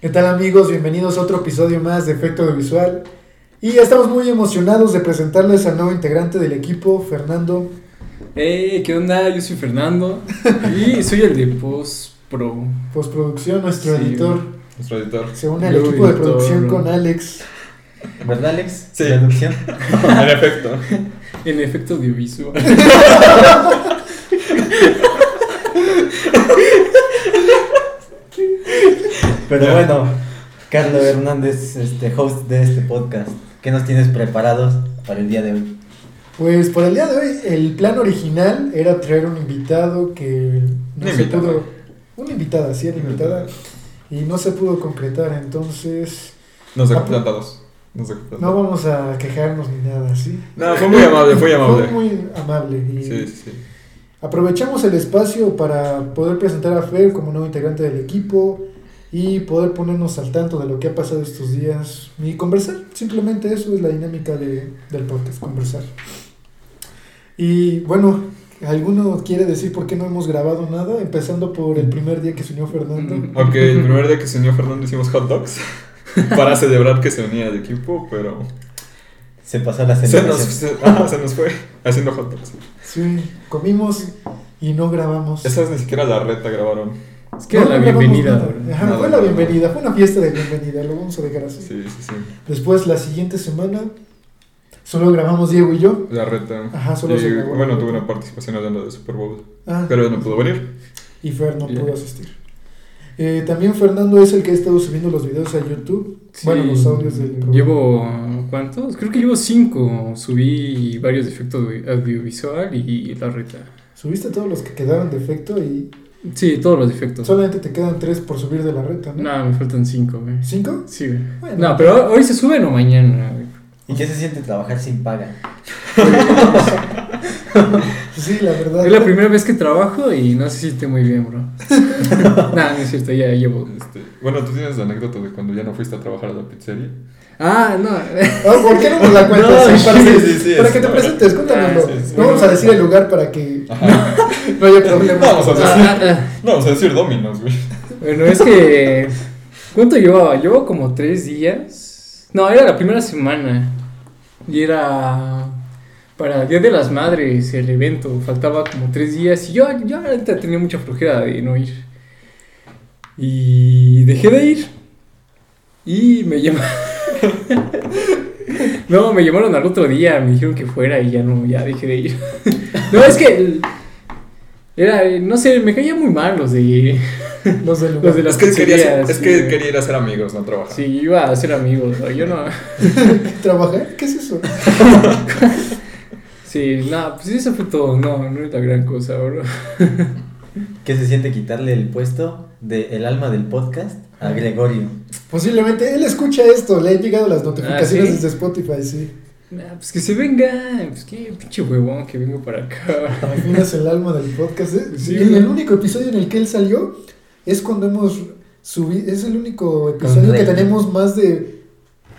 ¿Qué tal amigos? Bienvenidos a otro episodio más de Efecto Visual. Y estamos muy emocionados de presentarles al nuevo integrante del equipo, Fernando. Hey, ¿qué onda? Yo soy Fernando y soy el de Post Pro. Postproducción, nuestro Sí, editor. Nuestro editor. Se une al Yo, equipo de producción bro. con Alex. ¿Verdad, Alex? Sí. En efecto. En efecto audiovisual. Pero bueno, Carlos Hernández, este host de este podcast, ¿qué nos tienes preparados para el día de hoy? Pues por el día de hoy, el plan original era traer un invitado que no se pudo. Una invitada, sí, era invitada. Y no se pudo concretar, entonces Nos acompañan no vamos a quejarnos ni nada, ¿sí? No, fue muy amable, fue amable. Fue muy amable. Y Sí, sí, sí. Aprovechamos el espacio para poder presentar a Fer como nuevo integrante del equipo y poder ponernos al tanto de lo que ha pasado estos días y conversar. Simplemente eso es la dinámica de- del podcast, conversar. Y bueno, ¿alguno quiere decir por qué no hemos grabado nada? Empezando por el primer día que se unió Fernando. Mm. Ok, el primer día que se unió Fernando hicimos hot dogs para celebrar que se unía al equipo, pero Se pasó la se nos, celebración. se, ajá, se nos fue haciendo hot dogs. Sí, comimos y no grabamos. Esa vez ni siquiera la reta grabaron. Es que era No, la bienvenida. nada. Ajá, fue la bienvenida, fue una fiesta de bienvenida, lo vamos a dejar así. Sí, sí, sí. Después, la siguiente semana, solo grabamos Diego y yo. La reta. Ajá, solo y, se grabó. bueno, tuve una participación hablando de Super Bowl, Ah, pero no pudo venir. y Fer no pudo asistir. Eh, también Fernando es el que ha estado subiendo los videos a YouTube. Sí, Bueno, los audios del. Llevo. ¿Cuántos? Creo que llevo cinco. Subí varios efectos audiovisual y la reta. Subiste todos los que quedaron de efecto y Sí, todos los efectos. solamente te quedan tres por subir de la reta, ¿no? No, me faltan cinco, güey. ¿Cinco? Sí, güey. Bueno. No, pero hoy se suben o mañana, güey. ¿Y qué se siente trabajar sin paga? Sí, la verdad. Es la primera vez que trabajo y no se siente muy bien, bro. no, no es cierto, ya llevo. Este, bueno, tú tienes la anécdota de cuando ya no fuiste a trabajar a la pizzería. Ah, no. Ah, ¿Por qué no nos la cuentas? No, Sí, para sí, que, sí, sí, para que te presentes, cuéntanoslo. Ah, no vamos a decir el lugar para que Ajá. no haya problema. Vamos a decir, ah, ah. no, vamos a decir Dominos, güey. Bueno, es que. ¿Cuánto llevaba? Llevo como tres días. No, era la primera semana. Y era. Para el Día de las Madres, el evento. Faltaba como tres días. Y yo, yo tenía mucha flojera de no ir. Y dejé de ir. Y me llamaron. no, me llamaron al otro día. Me dijeron que fuera y ya no, ya dejé de ir. no, es que. Era, no sé, me caían muy mal los de. Los del lugar. Los de las Es que, quería, es que quería ir a ser amigos, no trabajar. Sí, yo iba a ser amigos, ¿no? yo no. ¿Trabajar? ¿Qué es eso? Sí, no, pues eso fue todo, no, no es la gran cosa, bro. ¿Qué se siente quitarle el puesto de el alma del podcast a Gregorio? Posiblemente él escucha esto, le han llegado las notificaciones ¿sí? desde Spotify, sí. Nah, pues que se venga, pues qué pinche huevón que vengo para acá. Al fin es el alma del podcast. ¿eh? Sí, Y el, güey. único episodio en el que él salió es cuando hemos subido. Es el único episodio que tenemos más de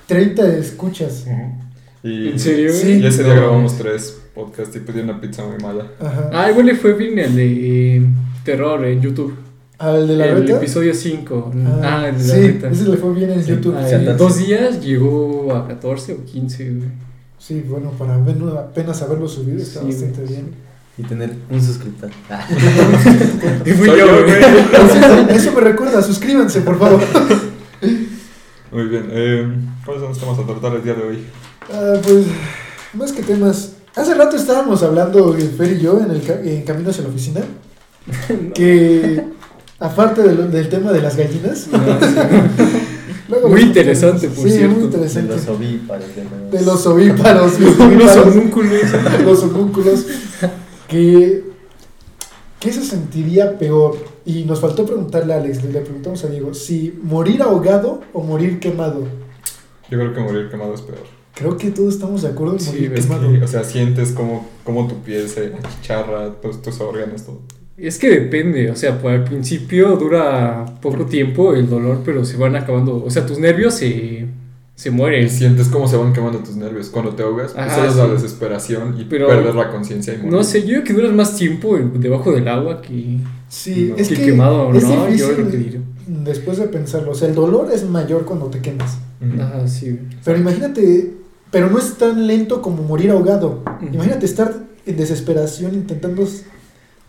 30 escuchas. Y, ¿En serio? Sí. Y ese día No. grabamos tres podcasts y pedí una pizza muy mala. Ajá. Ah, igual le fue bien el de eh, terror en YouTube. Al de la el reta. episodio 5. Ah, Ah, el de la sí, reta. ese le fue bien en Sí. YouTube. Ah, sí. en dos días llegó a 14 o 15, güey. Sí, bueno, para apenas haberlo subido está Sí, bastante bien. Y tener un suscriptor. Ah. Y fui Soy yo, güey. eso me recuerda, suscríbanse, por favor. Muy bien. Eh, ¿Cuáles son los temas a tratar el día de hoy? Ah, pues, más que temas. Hace rato estábamos hablando, el Fer y yo, en, el ca- en camino hacia la oficina, que aparte de lo- del tema de las gallinas, No, sí. luego Muy interesante, por sí, cierto. muy De interesante. los ovíparos. De los, De los ovíparos, los homúnculos. los homúnculos, que ¿qué se sentiría peor? Y nos faltó preguntarle a Alex, le preguntamos a Diego, si morir ahogado o morir quemado. Yo creo que morir quemado es peor. Creo que todos estamos de acuerdo en Sí, morir ves quemado. Y, o sea, sientes como, como tu piel se achicharra, todos tus órganos, todo. Es que depende, o sea, pues al principio dura poco tiempo el dolor, pero se van acabando, o sea, tus nervios se, se mueren. Y sientes cómo se van quemando tus nervios. Cuando te ahogas, pues Ajá, es la sí. desesperación y Pero- perder la conciencia y morir. No sé, yo creo que duras más tiempo debajo del agua que, Sí, No. es que que quemado, es ¿no? Yo difícil. lo que diré. después de pensarlo, o sea, el dolor es mayor cuando te quemas. Ajá, sí. Pero imagínate, pero no es tan lento como morir ahogado. Imagínate estar en desesperación intentando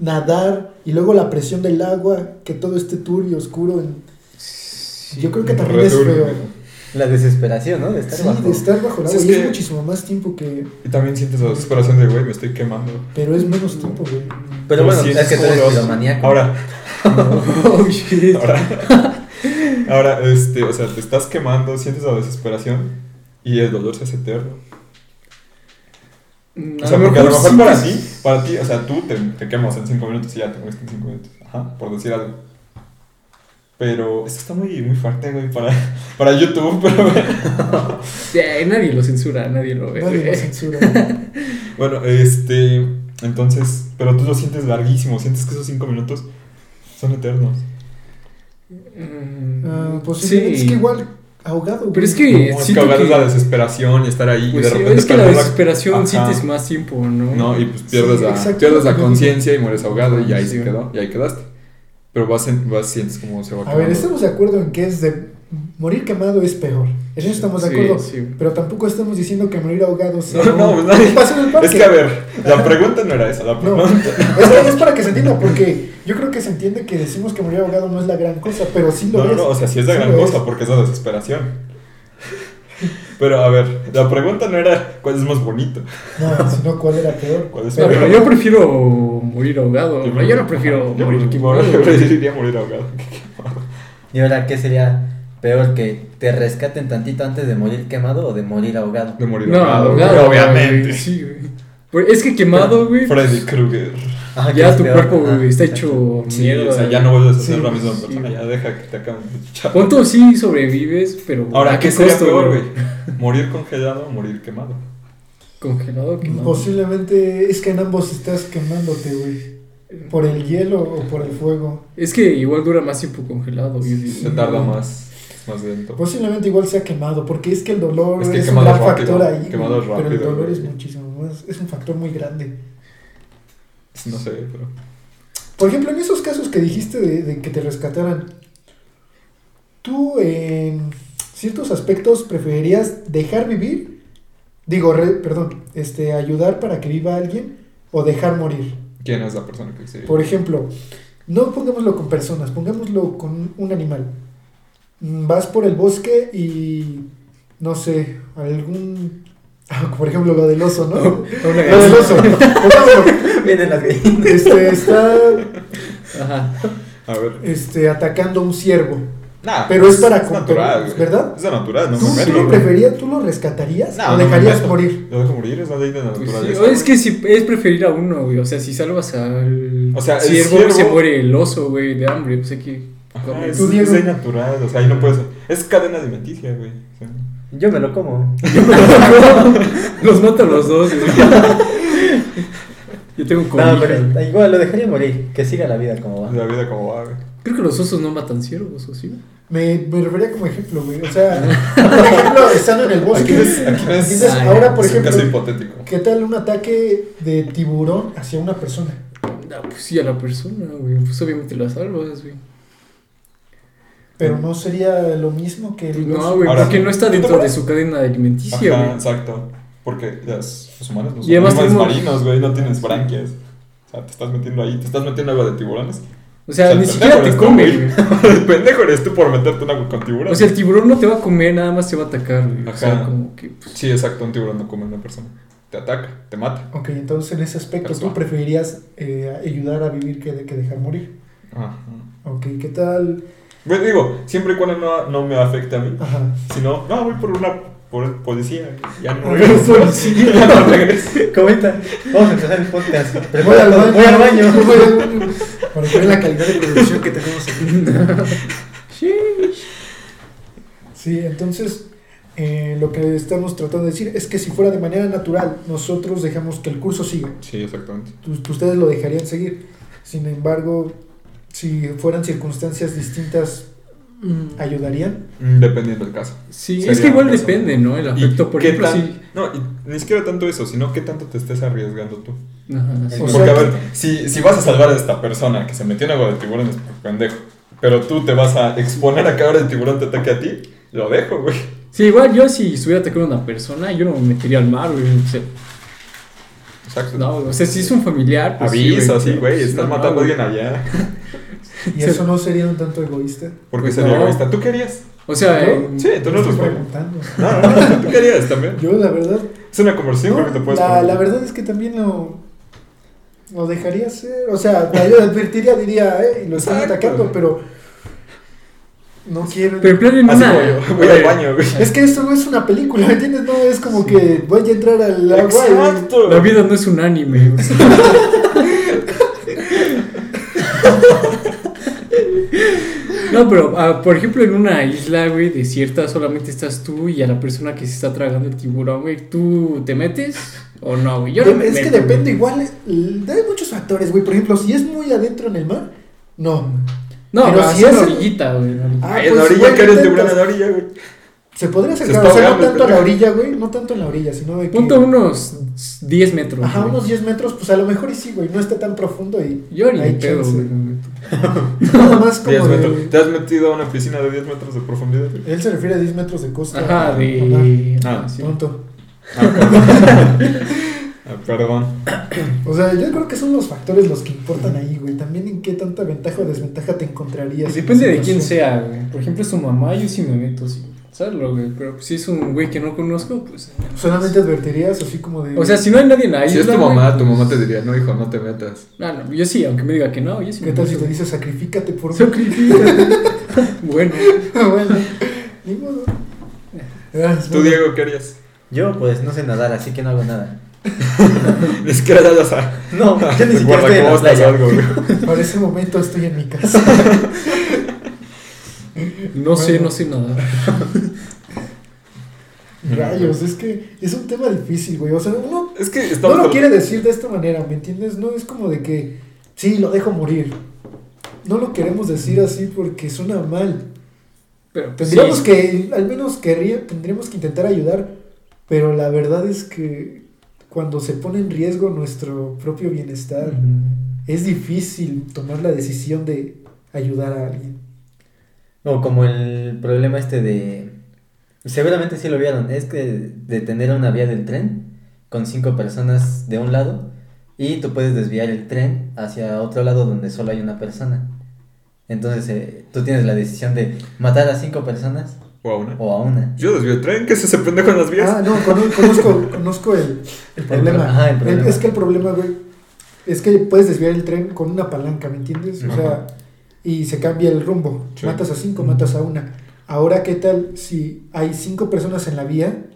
nadar y luego la presión del agua, que todo esté turbio, oscuro. en- Yo creo que también es feo. La desesperación, ¿no? De estar Sí, bajo. de estar bajo el Sí, agua. es y es muchísimo más tiempo que... Y también sientes la desesperación de, güey, me estoy quemando. Pero es menos tiempo, güey. Pero bueno, sí, es que tú eres piromaníaco. Ahora, Oh, shit. ahora, ahora, este, o sea, te estás quemando, sientes la desesperación y el dolor se hace eterno. Mm, O sea, porque a lo mejor para sí. ti, para ti, o sea, tú te, te quemas en 5 minutos y ya te mueres en 5 minutos. Ajá, por decir algo. Pero esto está muy, muy fuerte, güey, para, para YouTube, pero Ya, nadie lo censura, nadie lo ve. Nadie güey. lo censura. bueno, este, entonces, pero tú lo sientes larguísimo, sientes que esos 5 minutos son eternos. Mm, Ah, pues sí, sí. es que igual ahogado. Pero es güey. que No, es siento que ahogar que- es la desesperación y estar ahí y Pues de sí, repente es que la desesperación Ajá. sientes más tiempo, ¿no? No, y pues pierdes, Sí, la, pierdes la conciencia y mueres ahogado y ahí Sí. se quedó, y ahí quedaste. Pero vas, en- vas sientes como se va A ver, quemando. estamos de acuerdo en que es de morir quemado es peor. En eso estamos de acuerdo. sí. Pero tampoco estamos diciendo que morir ahogado sea. No, no, un- pues. Es que a ver, la pregunta no era esa, la No, es, que es para que se entienda, porque yo creo que se entiende que decimos que morir ahogado no es la gran cosa, pero sí lo No, no, es. no, o sea, sí es la Sí gran cosa es. porque es la desesperación. Pero a ver, la pregunta no era cuál es más bonito. No, sino cuál era peor. ¿Cuál es No, Pero- yo prefiero morir ahogado. Yo, no prefiero yo morir quemado. Yo preferiría morir ahogado. Y ahora, ¿qué sería peor que te rescaten tantito antes de morir quemado o de morir ahogado? De morir No, ahogado, ahogado, obviamente. güey, Sí, güey. Pues es que quemado, güey. Freddy Krueger. Ah, ¿qué Ya tu peor? cuerpo, Ah, güey, está hecho Sí, mierda. o sea, ya no vuelves a ser Sí, la misma sí, persona, güey. ya deja que te acaben de. Punto sí sobrevives, pero. Ahora, ¿a ¿qué sería costo, peor, güey? ¿Morir congelado o morir quemado? Congelado, quemado. Posiblemente es que en ambos estás quemándote, güey. Por el hielo o por el fuego. Es que igual dura más tiempo congelado. digo. Se tarda más, es más lento. Posiblemente igual sea quemado, porque es que el dolor Es es, que un quemado gran es rápido, factor ahí. quemado es pero el rápido, dolor güey. es muchísimo más, es un factor muy grande. No sé, pero. Por ejemplo, en esos casos que dijiste de, de que te rescataran, ¿tú en ciertos aspectos preferirías dejar vivir? Digo, re- perdón, este, ayudar para que viva alguien o dejar morir. ¿Quién es la persona que se.? Por ejemplo, no pongámoslo con personas, pongámoslo con un animal. Vas por el bosque y, no sé, algún... Por ejemplo, lo del oso, ¿no? Lo del oso. Vienen las gallinas. Este, está Ajá. A ver. este, atacando a un ciervo. Nah, Pero es para es natural. ¿verdad? Es de natural, no ¿Tú, me tú meto. lo güey. preferías, tú lo rescatarías No, o no dejarías morir? Lo dejo morir, es la ley de la Pues sí, naturaleza. es que si es preferir a uno, güey. O sea, si salvas al O sea, el ciervo, ciervo- se muere el oso, güey, de hambre. O sea que. Ajá, es, Tú, es natural, o sea, ahí no puedes. Es cadena alimenticia, güey. O sea, Yo me lo como. Los mato a los dos. Yo tengo No, cobija, pero igual lo dejaría morir. Que siga la vida como va. la vida como va, güey. Creo que los osos no matan ciervos, ¿o sí? Me, me refería como ejemplo, güey. O sea, por ejemplo, estando en el bosque. Aquí no es. Aquí no es. Entonces, Ay, ahora, por es un caso ejemplo, hipotético. ¿qué tal un ataque de tiburón hacia una persona? No, pues sí, a la persona, güey. Pues obviamente la salvas, güey. Pero no sería lo mismo que el Pues no, güey, porque no está ¿tú te dentro de su cadena alimenticia, Ajá, güey. exacto. Porque las, los humanos no son animales tenemos- marinos, güey, no tienes branquias. O sea, te estás metiendo ahí, te estás metiendo agua de tiburones. O sea, O sea, ni siquiera te come, güey. El pendejo eres tú por meterte en agua con tiburones. O sea, el tiburón no te va a comer, nada más te va a atacar, güey. O sea, Ajá. como que, pues, Sí, exacto, un tiburón no come a una persona. Te ataca, te mata. Ok, entonces en ese aspecto tú preferirías eh, ayudar a vivir que, que dejar morir. Ajá. Ok, ¿qué tal? Bueno, digo, siempre y cuando no, no me afecte a mí. Ajá. Si no, no, voy por una por policía. Ya no regreso. policía. Ya no regreso. Comenta. Vamos a empezar el podcast. Voy al baño. Voy al baño. Voy al baño. Para vean la calidad de producción que tenemos aquí. Sí, entonces eh, lo que estamos tratando de decir es que si fuera de manera natural, nosotros dejamos que el curso siga. Sí, exactamente. Tú- Ustedes lo dejarían seguir. Sin embargo, si fueran circunstancias distintas, mm, ¿ayudarían? Mm, Dependiendo del caso. Sí, Sería es que igual depende, ¿no? El ¿Y afecto, por qué ejemplo, tan-. No, y ni siquiera tanto eso, sino qué tanto te estés arriesgando tú. Ajá, sí. O Porque, sea a ver, si, si vas a salvar a esta persona que se metió en agua de tiburones por pendejo, pero tú te vas a exponer a que ahora el tiburón te ataque a ti, lo dejo, güey. Sí, igual yo si estuviera atacando a una persona, yo no me metería al mar, güey. O sea, Exacto. no, o sea, si es un familiar, pues Avisa, sí, güey, pues, estás no, matando a güey. alguien allá. ¿Y eso no sería un tanto egoísta? Porque Pues sería no. egoísta. ¿Tú querías? O sea, eh, Sí, tú no Estoy los preguntando. No, no, no, tú querías también. Yo, la verdad, Es una conversión, no, creo que te puedes la, poner. la verdad es que también lo, lo dejaría hacer. O sea, yo advertiría, diría, eh, lo están Exacto. atacando, pero no quiero. pero en plan en una... yo, voy al baño, güey. Es que esto no es una película, ¿me entiendes? No es como que voy a entrar al agua. y- Exacto. La vida no es un anime. No, pero ah, por ejemplo en una isla, güey, desierta solamente estás tú y a la persona que se está tragando el tiburón, güey, ¿tú te metes o no, güey? Yo no me es que depende güey. igual, eh, hay muchos factores, güey. Por ejemplo, si es muy adentro en el mar, no. No, Pero pero si es en- orillita, güey. la orillita. Ah, Ay, en pues, la orilla, que eres en la orilla, güey. Se podría acercar, o sea, no tanto a la orilla, güey, no tanto en la orilla, sino de que... Punto unos 10 metros. Ajá, güey. unos 10 metros, pues a lo mejor y sí, güey, no está tan profundo y... Yo ni hay pedo, güey. Nada más como 10 metros. de... ¿Te has metido a una piscina de 10 metros de profundidad? güey? Él se refiere a 10 metros de costa. Ajá, de. Ah, ah, sí. Tonto. Ah, perdón. Ah, perdón. O sea, yo creo que son los factores los que importan ahí, güey. También en qué tanta ventaja o desventaja te encontrarías. Depende de quién sea, güey. Por ejemplo, su mamá, yo sí me meto, sí. Saberlo, güey. Pero si es un güey que no conozco, pues. Solamente advertirías así como de... O sea, si no hay nadie en la Si es tu mamá, tu pues- mamá te diría, no, hijo, no te metas. No, no, yo sí, aunque me diga que no, yo sí ¿Qué me tal si te dice sacrifícate por mí? Sacrifícate. bueno, bueno, ni modo. Ah, es ¿Tú. Diego, qué harías? Yo, pues, no sé nadar, así que no hago nada. Ni siquiera ya las a... No, yo ni siquiera estoy en la playa. algo, güey. Para ese momento estoy en mi casa. no sé, no sé nada. Rayos, es que es un tema difícil, güey. O sea, uno Es que no lo quiere decir de esta manera, ¿me entiendes? No es como de que, sí, lo dejo morir. No lo queremos decir así porque suena mal. Pero pues, Tendríamos sí. que, al menos querría, tendríamos que intentar ayudar, pero la verdad es que cuando se pone en riesgo nuestro propio bienestar, es difícil tomar la decisión de ayudar a alguien. O como el problema este de... Seguramente sí lo vieron, es que de tener una vía del tren con cinco personas de un lado y tú puedes desviar el tren hacia otro lado donde solo hay una persona. Entonces eh, tú tienes la decisión de matar a cinco personas O a una. o a una. Yo desvío el tren, ¿qué es ese pendejo en las vías? Ah, no, cono- conozco, conozco el, el problema. pro- ajá, el problema. es que el problema, güey, es que puedes desviar el tren con una palanca, ¿me entiendes? O Ajá. sea, y se cambia el rumbo. Sí. Matas a cinco, matas a una. Ahora, ¿qué tal si hay cinco personas en la vía,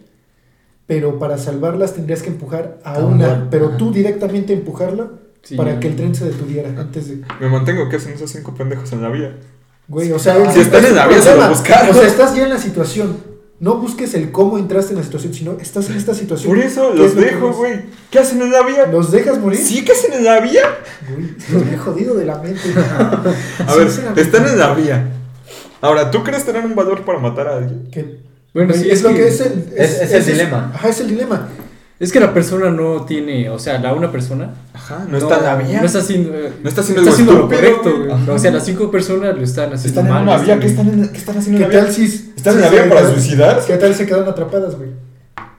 pero para salvarlas tendrías que empujar a A un una, pero ajá. tú directamente empujarla Sí. para que el tren se detuviera antes de... Me mantengo, ¿qué hacen esos cinco pendejos en la vía? Güey, o sea, Si están es en la vía, se lo buscaron. O sea, estás ya en la situación. No busques el cómo entraste en la situación, sino estás en esta situación. Por eso ¿Qué los es dejo, güey. ¿Qué hacen en la vía? ¿Los dejas morir? ¿Sí que hacen en la vía? Güey, estás muy jodido de la mente. A ver, están en la vía. Ahora, ¿tú crees tener un valor para matar a alguien? Que, Bueno, sí, es, es lo que- que es el, es- es el dilema. Ajá, es el dilema. Es que la persona no tiene, o sea, la una persona Ajá, no, está en la vía. No está haciendo, No está haciendo está lo correcto, güey. O sea, las cinco personas lo están haciendo Están en mal. una vía. están- ¿Qué están, en- qué están haciendo ¿Qué en la tal vía? si... ¿Están en la vía para suicidarse? ¿Qué tal se quedan atrapadas, güey?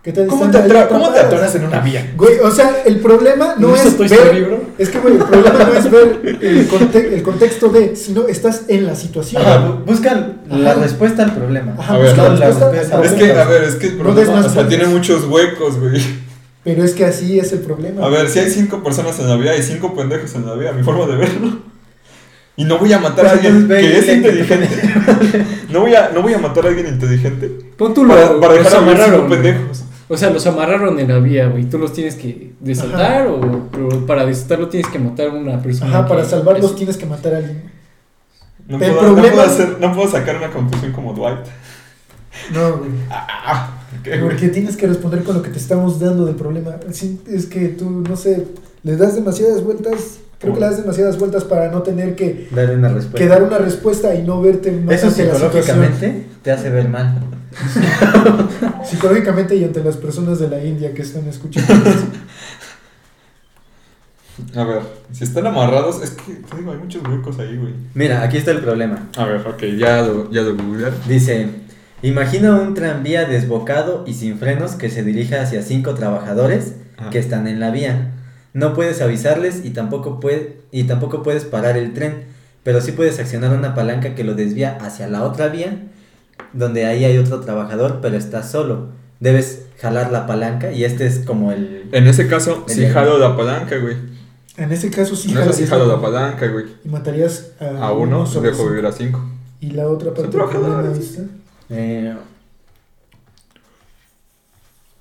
¿Qué tal ¿Cómo te, ahí atra- ¿Cómo te atrapadas? atoras en una vía? Güey, o sea, el problema no ¿No es ver... Story, bro? Es que, güey, el problema no es ver el, conte- el contexto de, sino estás en la situación. Ajá, bu- buscan la Ajá. respuesta al problema. Ajá, A ver, no, la la respuesta Es la que, a ver, es que el No problema, o sea, tiene muchos huecos, güey. Pero es que así es el problema. A ver, si hay cinco personas en la vía, hay cinco pendejos en la vía, mi forma de verlo. Y no voy a matar a Pues alguien que es inteligente. No voy a, no voy a matar a alguien inteligente. Pon tú Para, para los dejar a morir cinco pendejos. O sea, los amarraron en la vía, güey. Tú los tienes que desaltar o pero para desaltarlo tienes que matar a una persona. Ajá, para salvarlos es- tienes que matar a alguien. No puedo, no, problema- puedo hacer- no puedo sacar una conclusión como Dwight. No, güey. Ah, Porque tienes que responder con lo que te estamos dando del problema. Sí, es que tú, no sé, le das demasiadas vueltas. Creo que le das demasiadas vueltas para no tener que, Darle una respuesta. que dar una respuesta y no verte más Eso ante la situación. psicológicamente te hace ver mal. Psicológicamente y ante las personas de la India que están escuchando. A ver, si están amarrados, es que te digo, hay muchos huecos ahí, güey. Mira, aquí está el problema. A ver, ok, ya lo, ya lo googlear. Dice, imagina un tranvía desbocado y sin frenos que se dirige hacia cinco trabajadores que están en la vía. No puedes avisarles y tampoco, puede, y tampoco puedes parar el tren, pero sí puedes accionar una palanca que lo desvía hacia la otra vía, donde ahí hay otro trabajador, pero estás solo. Debes jalar la palanca y este es como el... En ese caso, sí El- jalo la palanca, güey. En ese caso sí sí jalarías jalo la- la palanca, güey. Y matarías a, A uno, sobre dejo cinco. vivir a cinco. Y la otra parte Eh,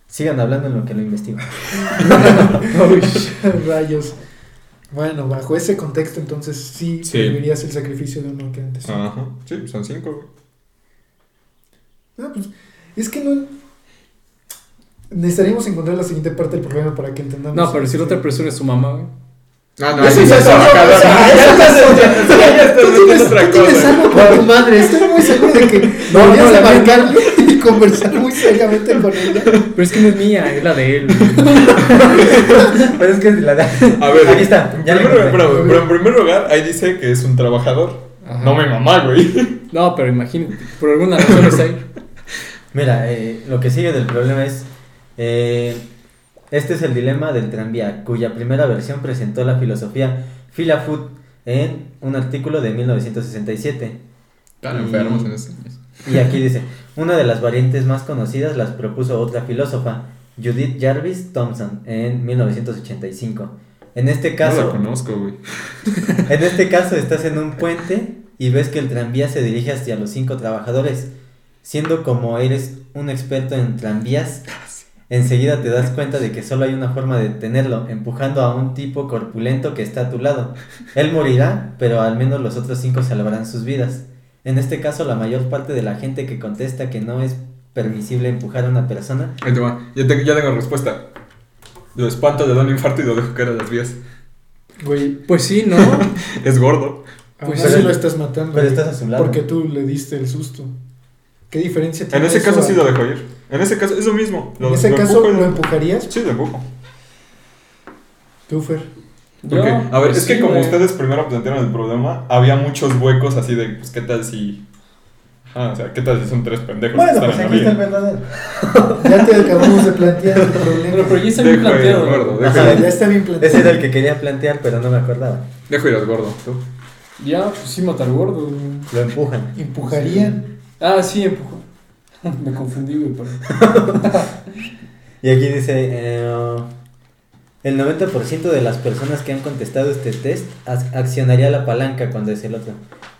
Sigan hablando en lo que lo investigo. Rayos. Bueno, bajo ese contexto, entonces sí, Sí. vivirías el sacrificio de uno que antes. Ajá. Sí, son cinco, güey. No, pues, es que no. Necesitaríamos encontrar la siguiente parte del problema para que entendamos. No, pero si la otra persona es su mamá, güey. Ah, no, Eso Ya estás ya estás Tú tienes, algo con tu madre. Estoy muy seguro de que No, no, de la mía- marcarle y conversar muy seriamente con ella. Pero es que no es mía, es la de él. Pero es que la A ver, Aquí está. Pero, pero en primer lugar, ahí dice que es un trabajador. Ajá. No mi mamá, güey. No, pero imagínate, por alguna razón está ahí. Mira, eh, lo que sigue del problema es, eh, este es el dilema del tranvía, cuya primera versión presentó la filosofía Phila Food en un artículo de 1967. Están enfermos en ese. Y aquí dice, una de las variantes más conocidas las propuso otra filósofa, Judith Jarvis Thompson, en 1985. En este No caso, la conozco, güey. en este caso estás en un puente y ves que el tranvía se dirige hacia los cinco trabajadores. Siendo como eres un experto en tranvías, enseguida te das cuenta de que solo hay una forma de detenerlo, empujando a un tipo corpulento que está a tu lado. Él morirá, pero al menos los otros cinco salvarán sus vidas. En este caso, la mayor parte de la gente que contesta que no es permisible empujar a una persona Ahí te va. Ya, te- ya tengo respuesta. Lo espanto, le da un infarto y lo dejo caer a las vías. Güey, Pues sí, ¿no? Es gordo. aún Pues así pero- lo estás matando. pero estás a su lado. Porque tú le diste el susto. ¿Qué diferencia tiene En ese eso caso a- sí lo dejo ir. En ese caso es lo mismo. Lo, En ese lo caso, empujo ¿lo empujarías? Sí, lo empujo. Tú, Fer. Yo, a ver, pues es que sí, como güey. ustedes primero plantearon el problema, había muchos huecos así de, pues, ¿qué tal si...? Ah, o sea, ¿qué tal si son tres pendejos Bueno, que pues aquí está el verdadero. Ya te acabamos de plantear el Pero, problema. pero ya está bien Dejo ir, planteado. dejo Ajá, ir. Ya está bien planteado. Ese era el que quería plantear, pero no me acordaba. Dejo ir al gordo, tú. Ya, pues sí, matar gordo. Lo empujan. Empujarían. Ah, sí, empujó. Me confundí, güey, pero... Y aquí dice, eh, el 90% de las personas que han contestado este test ac- accionaría la palanca cuando es el otro.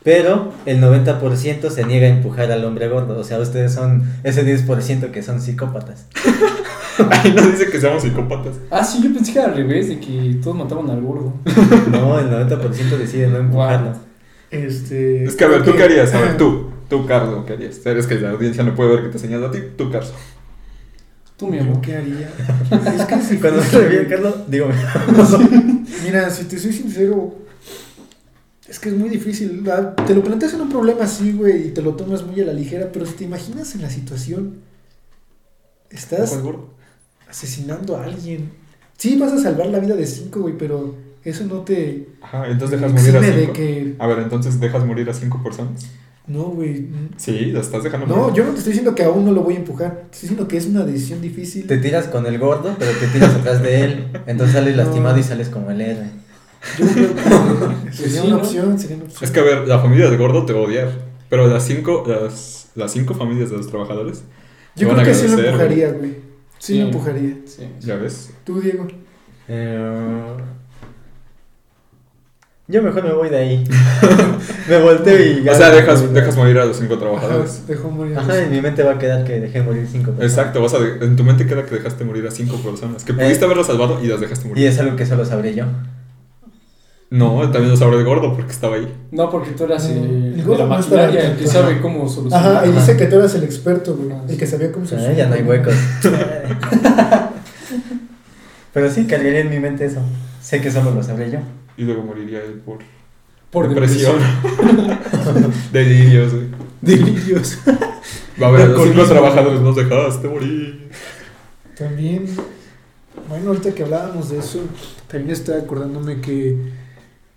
Pero el 90% se niega a empujar al hombre gordo. O sea, ustedes son ese 10% que son psicópatas. Ahí no dice que seamos psicópatas. Ah, sí, yo pensé que era al revés, de que todos mataban al gordo. No, el 90% decide no empujarlo. Este. Es que, a ver, ¿tú qué harías? A ver, tú. Tú, Carlos, ¿qué harías? Sabes que la audiencia no puede ver que te señalo a ti. Tú, Carlos. Tú, mi ¿Yo amor. qué haría? Es que es Cuando se güey. Carlos, dígame. Mira, si te soy sincero, es que es muy difícil. Ah, Te lo planteas en un problema así, güey, y te lo tomas muy a la ligera, pero si te imaginas en la situación, estás asesinando a alguien. Sí, vas a salvar la vida de cinco, güey, pero eso no te Ajá, entonces dejas morir a cinco. que... A ver, entonces dejas morir a cinco personas. No, güey. Sí, la estás dejando No, morir. yo no te estoy diciendo que aún no lo voy a empujar. Te estoy diciendo que es una decisión difícil. Te tiras con el gordo, pero te tiras atrás de él. Entonces sales No. lastimado y sales como el héroe. Yo creo que sería Sí, una ¿no? opción, sería una opción. Es que, a ver, la familia del gordo te va a odiar. Pero las cinco, las, las cinco familias de los trabajadores, Yo creo que sí lo empujaría, güey. Sí, Sí. lo empujaría. Sí. ya ves. Tú, Diego. Eh, Yo mejor me voy de ahí. me volteo y... O sea, dejas, dejas morir a los cinco trabajadores. Ajá, dejó morir. a Ajá, en mi mente va a quedar que dejé morir cinco personas. Exacto, vas a de- en tu mente queda que dejaste morir a cinco personas. Que pudiste Eh. haberlas salvado y las dejaste Y morir. es algo que solo sabré yo. No, también lo sabrá el gordo porque estaba ahí. No, porque tú eras eh, el de gordo la no estaba maquinaria, el que sabe ajá. cómo solucionar. Ajá, y Ajá. dice que tú eras el experto, güey. Ah, El que sabía cómo Ah, solucionar. ya no hay huecos. Pero sí, cargaría en mi mente eso. Sé que solo lo sabré yo. Y luego moriría él por, Por depresión. Delirios, güey. Delirios. Va a ver, a los cinco trabajadores nos dejaste morir. También. Bueno, ahorita que hablábamos de eso, también estaba acordándome que.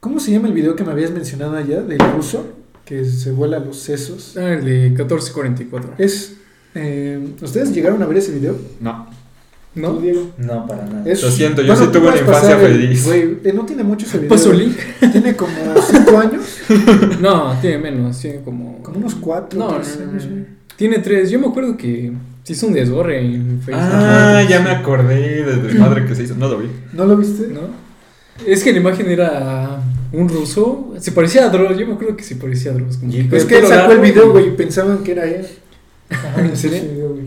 ¿Cómo se llama el video que me habías mencionado allá? Del ruso, que se vuela los sesos. Ah, el de 1444. Es. eh, ¿Ustedes llegaron a ver ese video? No. ¿No? ¿Tú, Diego? No, para nada. Es- Lo siento, yo Bueno, sí tuve una infancia feliz. güey, eh, no tiene mucho ese video. Paso link. Tiene como 5 años. No, tiene menos, tiene como. Como unos 4 No, no, no, no. Tiene tres. Yo me acuerdo que se hizo un desborre en Facebook. Ah, ya me acordé del desmadre que se hizo. No lo vi. ¿No lo viste? ¿No? Es que la imagen era un ruso. Se parecía a Dross. Yo me acuerdo que se parecía a Dross. Como Y que Es que él sacó el video, güey, y pensaban que era él.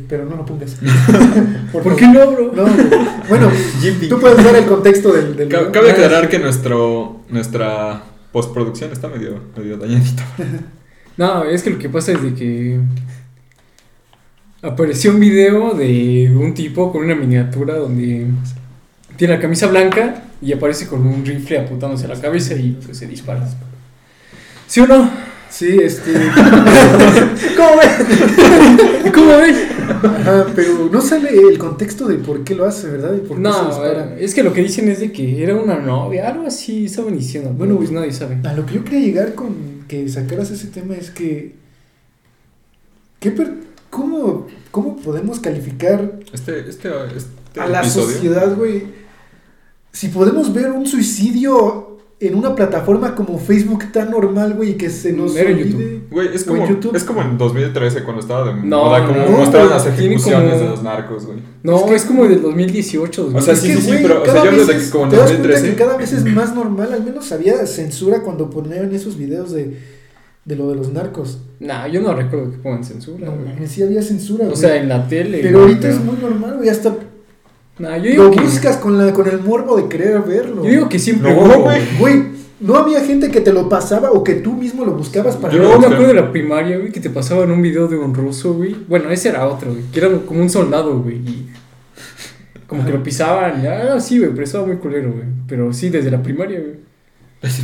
Pero no lo pongas. ¿Por qué no, bro? No. Bueno, tú puedes dar el contexto del, del. Cabe aclarar que nuestro nuestra postproducción está medio, medio dañadita. No, es que lo que pasa es de que apareció un video de un tipo con una miniatura donde tiene la camisa blanca y aparece con un rifle apuntándose a la cabeza y pues se dispara. ¿Sí o no? Sí, este. ¿Cómo ves? ¿Cómo ves? Ajá, pero no sale el contexto de por qué lo hace, ¿verdad? Y por qué se No, es que lo que dicen es de que era una novia, algo así estaban diciendo. Bueno, Bueno, pues nadie sabe. A lo que yo quería llegar con que sacaras ese tema es que. ¿qué per- cómo, ¿Cómo podemos calificar Este, este, este a la episodio. sociedad, güey? Si podemos ver un suicidio en una plataforma como Facebook tan normal, güey, que se nos Era en olvide. Güey, es O como, YouTube. es como en 2013 cuando estaba de No, moda, como no, mostraban güey, las ejecuciones como- de los narcos, güey. No, Es es, que- como del 2018. O sea, Es sí, que, sí, sí, güey, pero, o sea, yo hablo de es- como en te das cuenta 2013. que cada vez es más normal, al menos había censura cuando ponían esos videos de, de lo de los narcos. Nah, yo no recuerdo que pongan censura. No, güey. sí había censura, o güey. sea, en la tele. Pero güey, ahorita es muy normal, güey, hasta Nah, yo digo lo que. buscas con, la, con el morbo de querer verlo. Yo digo que siempre No, güey. Güey, no había gente que te lo pasaba o que tú mismo lo buscabas para Yo Yo lo me acuerdo de la primaria, güey, que te pasaban un video de un ruso, güey. Bueno, ese era otro, güey. Que era como un soldado, güey. Y como que lo pisaban. y, Ah, sí, güey, pero estaba muy culero, güey. Pero sí, desde la primaria, güey.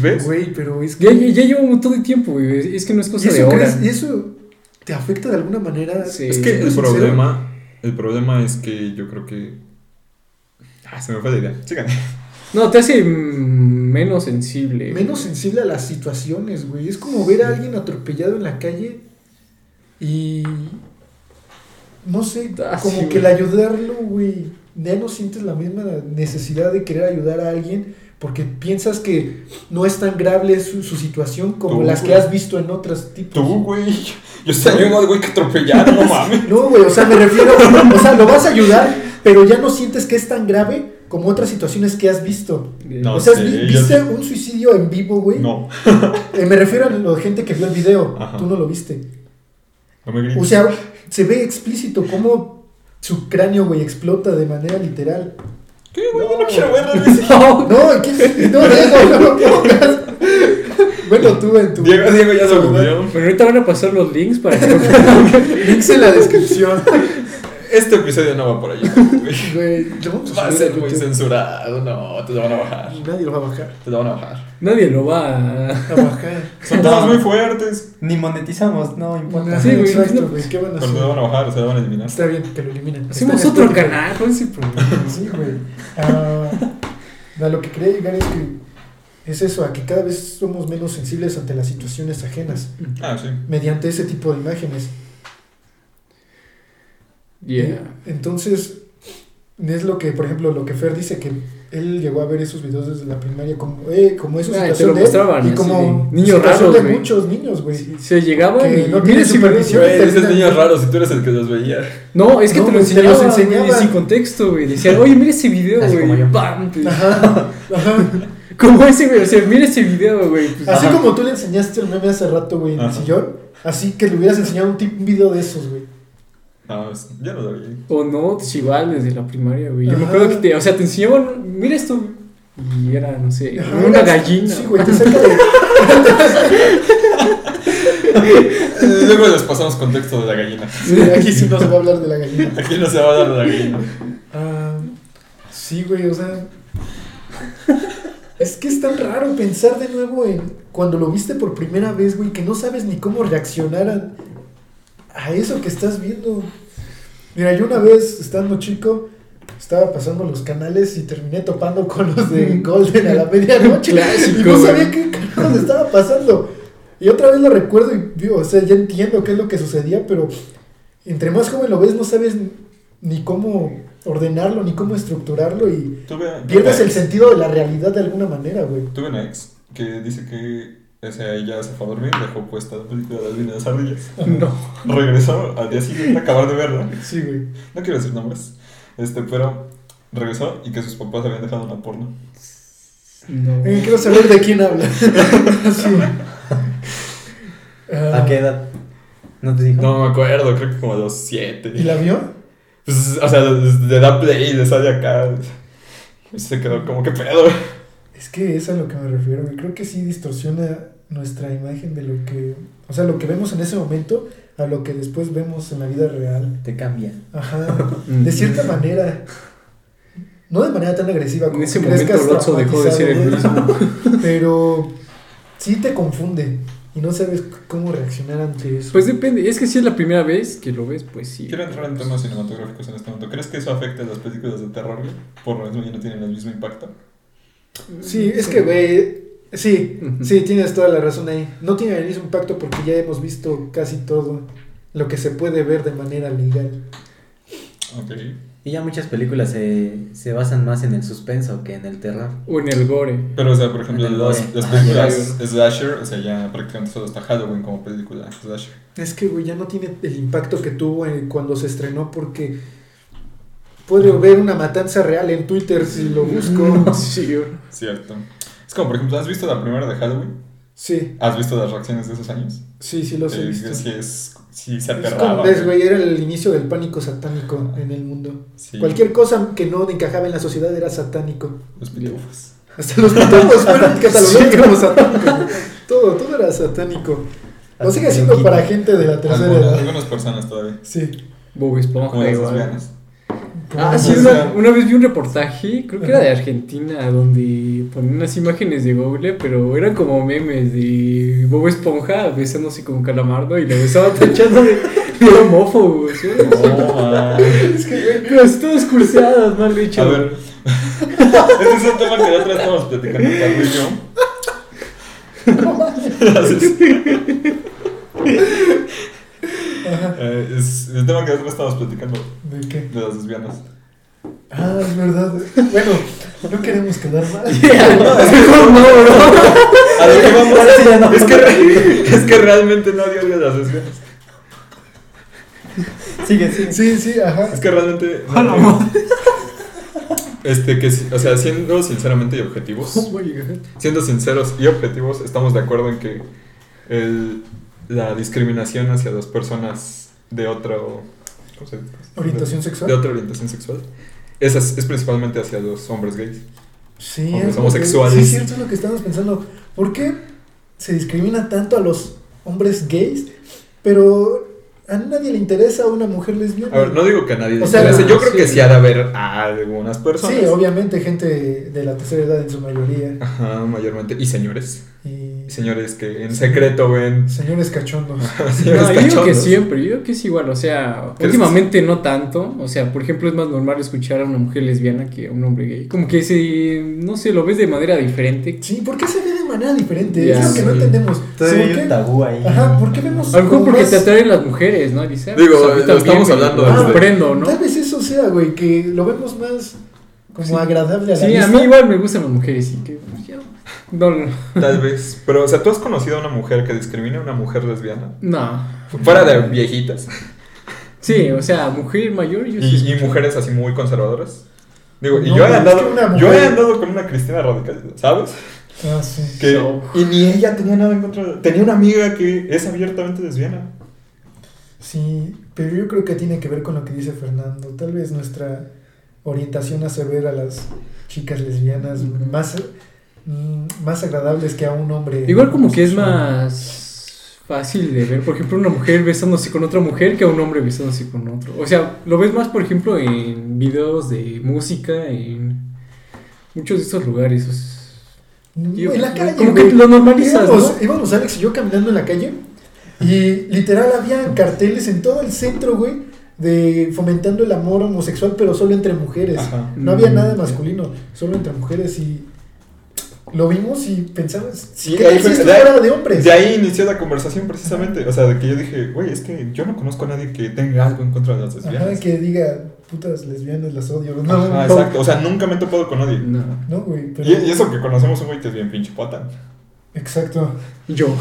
¿Ves? Güey, pero es que... Ya, ya, ya lleva un montón de tiempo, güey. Es que no es ¿Y cosa de eso, ahora. crees- ¿Y eso te afecta de alguna manera? Sí. Es que el sincero. problema, el problema es que yo creo que... Ah, se me fue la idea. No, te hace menos sensible. menos sensible a las situaciones, güey. Es como ver a alguien atropellado en la calle y no sé, Ah, como sí, que el ayudarlo, güey, ya no sientes la misma necesidad de querer ayudar a alguien porque piensas que no es tan grave su, su situación como Tú, las que has visto en otros tipos. Tú, güey. Yo estoy ayudando al güey que atropellaron, no mames. No, güey, o sea, me refiero, o sea, lo vas a ayudar, pero ya no sientes que es tan grave como otras situaciones que has visto. No o sea, sé, yo ¿viste un suicidio en vivo, güey? No, Eh, me refiero a la gente que vio el video. Ajá. Tú no lo viste. no me. O sea, se ve explícito cómo su cráneo, güey, explota de manera literal. ¿Qué, güey? Yo no quiero güey. No, No, ¿qué? no, Diego, no lo pongas. Bueno, tú en tu. Diego, Diego ya se olvidó. pero ahorita van a pasar los links para que Links en la descripción. Este episodio no va por allá, güey. Va a ser muy censurado, no, te lo van a bajar. Nadie lo va a bajar. Te lo van a bajar. Nadie lo va a... A bajar. Son todos muy fuertes. Ni monetizamos, no importa. Sí, güey, Exacto, no. güey. ¿Qué van a Pero te lo van hacer? a bajar, o lo van a eliminar. Está bien que lo eliminen. Hacemos otro Spotify. canal, ¿cuál es el problema? Sí, güey. Ah, a lo que quería llegar es que es eso, a que cada vez somos menos sensibles ante las situaciones ajenas Ah, sí. mediante ese tipo de imágenes. Yeah. Entonces, es lo que, por ejemplo, lo que Fer dice que él llegó a ver esos videos desde la primaria como, eh, como eso Ah, te situación lo de él, mostraban, y como de niños raros, de muchos niños, güey. Se llegaban Que y... no mira tiene ese supervisión. Güey, esos niños raros, y tú eres el que los veía. No, es que No, te lo te los enseñaban, enseñaban. güey, sin contexto, güey. Decían, oye, mira ese video, Así güey. Pam, te- Ajá, ajá. Como ese, güey. O sea, mira ese video, güey. Pues, Así ajá. como tú le enseñaste el meme hace rato, güey, en el sillón, así que le hubieras enseñado un, un video de esos, güey. No, es- ya no lo vi. O notes igual desde la primaria, güey. Yo me acuerdo que te... O sea, te enseñaban, mira esto, güey. Y era, no sé, Ajá, una era- gallina. Sí, güey, te de... Luego les pasamos contexto de la gallina. Sí, aquí sí no se va a hablar de la gallina. Aquí no se va a dar de la gallina. Ah, sí, güey, o sea. Es que es tan raro pensar de nuevo en cuando lo viste por primera vez, güey, que no sabes ni cómo reaccionar a, eso que estás viendo. Mira, yo una vez, estando chico, estaba pasando los canales y terminé topando con los de Golden a la medianoche. Clásico, y no sabía güey. qué carajos estaba pasando. Y otra vez lo recuerdo y digo, o sea, ya entiendo qué es lo que sucedía, pero entre más joven lo ves no sabes ni cómo ordenarlo, ni cómo estructurarlo y Tuve, pierdes tuve- el sentido de la realidad de alguna manera, güey. Tuve una ex que dice que o sea, ella se fue a dormir, dejó puesta la película de las líneas ardillas. No. Regresó al día siguiente a acabar de verla. Sí, güey. No quiero decir nombres. Este, pero regresó y que sus papás habían dejado una porno. No. Eh, quiero saber de quién habla. sí. Ah, ¿A qué edad? ¿No te dijo? No me acuerdo, creo que como a los 7. ¿Y la vio? Pues, o sea, le da play, le sale acá. Y se quedó como que pedo. Es que es a lo que me refiero, güey. Creo que sí distorsiona nuestra imagen de lo que. O sea, lo que vemos en ese momento a lo que después vemos en la vida real. Te cambia. Ajá. De cierta manera. No de manera tan agresiva como En ese que momento dejó de ser el mismo. Pero sí te confunde y no sabes cómo reaccionar ante eso. Pues depende, es que si es la primera vez que lo ves, pues sí. Quiero entrar en temas cinematográficos en este momento. ¿Crees que eso afecta a las películas de terror? Por lo mismo ya no tienen el mismo impacto. Sí, es que, güey. Sí, sí, tienes toda la razón ahí. No tiene el mismo impacto porque ya hemos visto casi todo lo que se puede ver de manera legal. Ok. Y ya muchas películas se, se basan más en el suspenso que en el terror. O en el gore. Pero, o sea, por ejemplo, las, las Ah, películas slasher, o sea, ya prácticamente solo está Halloween como película slasher. Es que, güey, ya no tiene el impacto que tuvo cuando se estrenó porque puedo ver una matanza real en Twitter si lo busco. Sí. Cierto. Es como, por ejemplo, ¿has visto la primera de Halloween? Sí, ¿Has visto las reacciones de esos años? sí, sí los he Eh, visto. Sí, es, sí se Es aterraba. como ves, güey, era el inicio del pánico satánico en el mundo. Sí. Cualquier cosa que no encajaba en la sociedad era satánico. Los pitufos. Hasta los pitufos fueron catalogados como satánicos. Todo, todo era satánico. Lo sigue siendo para gente de la tercera edad. algunas personas todavía. Sí. Bob Como Esponja las lesbianas. Ah, sí, una, una vez vi un reportaje, creo que era de Argentina, donde ponían unas imágenes de Google, pero eran como memes de Bob Esponja besándose con Calamardo y le estaba tachando de, de homófobo. ¿sí? No. Es que, Pero así todas curseadas, mal hecho. A ver. este es un tema que la otra vez estábamos platicando Carlos y yo. Eh, es el tema que vez estábamos platicando ¿De qué? de las lesbianas. Ah, es verdad. Bueno, no queremos quedar mal. Mejor no, bro. A lo que vamos ya no. es, que, es que realmente nadie odia las lesbianas. Sigue, sigue. Sí, sí, ajá. Es que realmente. Este, que, sí- o sea, siendo sinceramente y objetivos, Oh siendo sinceros y objetivos, estamos de acuerdo en que el- la discriminación hacia las personas de otro. ¿cómo se dice? Orientación De sexual. otra orientación sexual. Es, es principalmente hacia los hombres gays. Sí, Hombres es lo que- homosexuales. Sí, es cierto es lo que estamos pensando. ¿Por qué se discrimina tanto a los hombres gays, pero a nadie le interesa a una mujer lesbiana? A ver, no digo que a nadie le O sea, interese, Yo creo sí. que sí ha de haber a algunas personas. Sí, obviamente gente de la tercera edad en su mayoría. Ajá, mayormente. Y señores. Y señores que en secreto ven. señores cachondos. señores No, yo digo que cachondos. siempre, yo digo que es igual, o sea, ¿Crees últimamente no tanto, o sea, por ejemplo es más normal escuchar a una mujer lesbiana que a un hombre gay, como que si, no sé, lo ves de manera diferente. Sí, ¿por qué se ve de manera diferente? Ya, es lo que no sí. entendemos. Todavía ¿Por hay un tabú ahí. Ajá, ¿por qué vemos A lo mejor porque más- te atraen las mujeres, ¿no? Dice, ah, Digo, pues lo también estamos hablando me desde- sorprendo, ¿no? Tal vez eso sea, güey, que lo vemos más como Sí. agradable a la Sí, a mí igual me gustan las mujeres, y que, no, no, Tal vez. Pero, o sea, ¿tú has conocido a una mujer que discrimine a una mujer lesbiana? no. Fuera de viejitas. Sí, o sea, mujer mayor, yo sí Y, y mujeres así muy conservadoras. Digo, y yo he andado. Yo he andado con una Cristina radical, ¿sabes? Ah, sí. Que, So. Y ni ella tenía nada en contra. de- Tenía una amiga que es abiertamente lesbiana. Sí, pero yo creo que tiene que ver con lo que dice Fernando. Tal vez nuestra orientación hace ver a las chicas lesbianas más, más agradables que a un hombre. Igual como que es más fácil de ver, por ejemplo, una mujer besándose con otra mujer que a un hombre besándose con otro. O sea, lo ves más, por ejemplo, en videos de música, en muchos de estos lugares. o sea, Yo- en la calle. como güey. que lo normalizas, íbamos, ¿no? íbamos Alex y yo caminando en la calle y literal había carteles en todo el centro, güey, de fomentando el amor homosexual, pero solo entre mujeres. Ajá. No había Mm, nada masculino, solo entre mujeres y lo vimos y pensamos, Sí, ¿qué ahí de ahí- de hombres? De ahí inició la conversación precisamente. O sea, de que yo dije, güey, es que yo no conozco a nadie que tenga algo en contra de las lesbianas. Ajá, que diga, putas lesbianas las odio. No, Ajá, no, exacto. O sea, nunca me he topado con nadie. No. No, güey, pero... Y, y eso que conocemos un güey que es bien pinche pata. Exacto. Yo.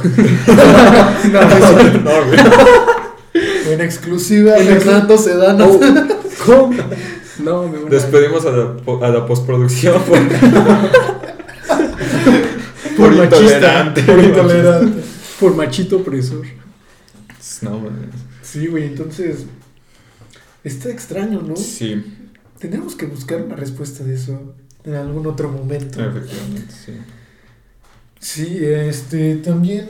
No, no, güey. en exclusiva. Fernando Sedano. Oh, ¿Cómo? No, me voy a- Despedimos a la, a la postproducción por, por machista, por intolerante. Por machito opresor. No, mames. Sí, güey, entonces está extraño, ¿no? Sí, Tenemos que buscar una respuesta de eso en algún otro momento. efectivamente, sí. Sí, este, también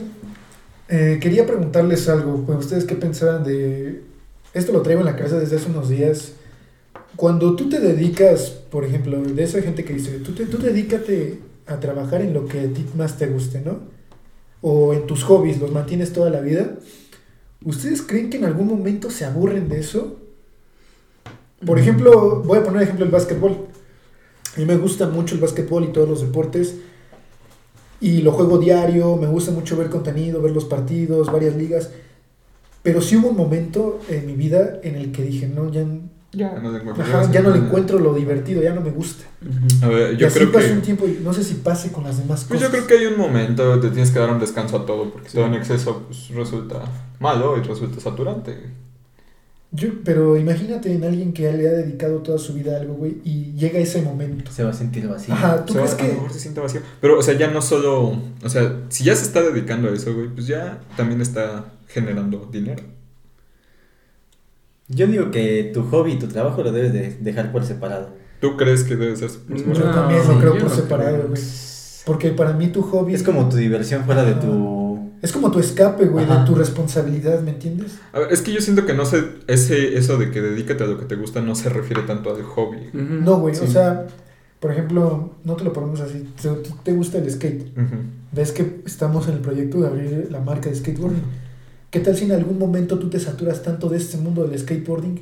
eh, quería preguntarles algo. Pues, ¿Ustedes qué pensaban de... Esto lo traigo en la cabeza desde hace unos días. Cuando tú te dedicas, por ejemplo, de esa gente que dice, tú, te, tú dedícate a trabajar en lo que a ti más te guste, ¿no? O en tus hobbies, los mantienes toda la vida. ¿Ustedes creen que en algún momento se aburren de eso? Por Mm. ejemplo, voy a poner ejemplo el básquetbol. A mí me gusta mucho el básquetbol y todos los deportes. Y lo juego diario, me gusta mucho ver contenido, ver los partidos, varias ligas. Pero sí hubo un momento en mi vida en el que dije, no, ya, Ya no le encuentro. ajá, ya no le encuentro lo divertido, ya no me gusta. A ver, y yo así creo que. un tiempo y no sé si pase con las demás Pues cosas. yo creo que hay un momento donde tienes que dar un descanso a todo, porque todo en exceso pues, resulta malo y resulta saturante. Yo- pero imagínate en alguien que le ha dedicado toda su vida a algo, güey, y llega ese momento. Se va a sentir vacío. Ajá, ¿tú O sea, crees a que...? lo mejor se siente vacío. Pero, o sea, ya no solo. O sea, si ya se está dedicando a eso, güey, pues ya también está generando dinero. Yo digo que tu hobby y tu trabajo lo debes de dejar por separado. ¿Tú crees que debe ser por Yo separado? también lo creo yo por no separado, güey. Porque para mí tu hobby Es como tu diversión fuera de tu... Es como tu escape, güey, de tu responsabilidad, ¿me entiendes? A ver, es que yo siento que no sé. Ese, eso de que dedícate a lo que te gusta no se refiere tanto al hobby. No, güey, o sea, por ejemplo, no te lo ponemos así, te, te gusta el skate, ves que estamos en el proyecto de abrir la marca de skateboarding. ¿Qué tal si en algún momento tú te saturas tanto de este mundo del skateboarding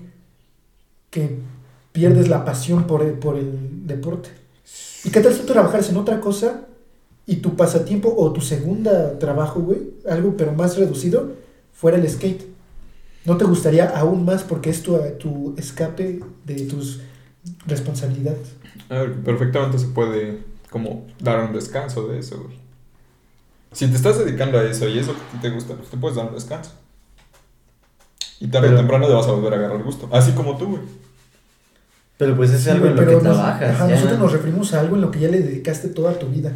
que pierdes la pasión por el, por el deporte? ¿Y qué tal si tú trabajaras en otra cosa y tu pasatiempo o tu segunda trabajo, güey, algo pero más reducido, fuera el skate? ¿No te gustaría aún más porque es tu, tu escape de tus responsabilidades? A ver, perfectamente se puede como dar un descanso de eso, güey. Si te estás dedicando a eso y eso que a ti te gusta, pues te puedes dar un descanso. Y tarde o temprano le vas a volver a agarrar gusto. Así como tú, güey. Pero pues es Sí, algo en lo que nos- trabajas. ajá, ya. nosotros nos referimos a algo en lo que ya le dedicaste toda tu vida.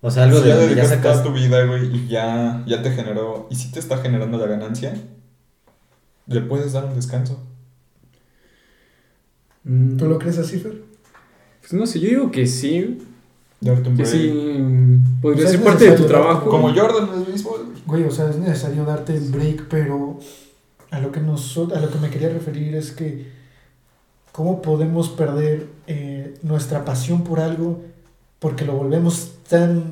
O sea, algo si de ya donde ya dedicaste sacas... toda tu vida, güey, y ya, ya te generó, y si te está generando la ganancia, le puedes dar un descanso. Mm. ¿Tú lo crees así, Fer? Pues no sé, yo digo que sí. Darte un break. sí. Podría O sea, ser parte de tu trabajo. Como Jordan en el béisbol. güey. O sea, es necesario darte el break, pero a lo que, nos, a lo que me quería referir es que cómo podemos perder eh, nuestra pasión por algo porque lo volvemos tan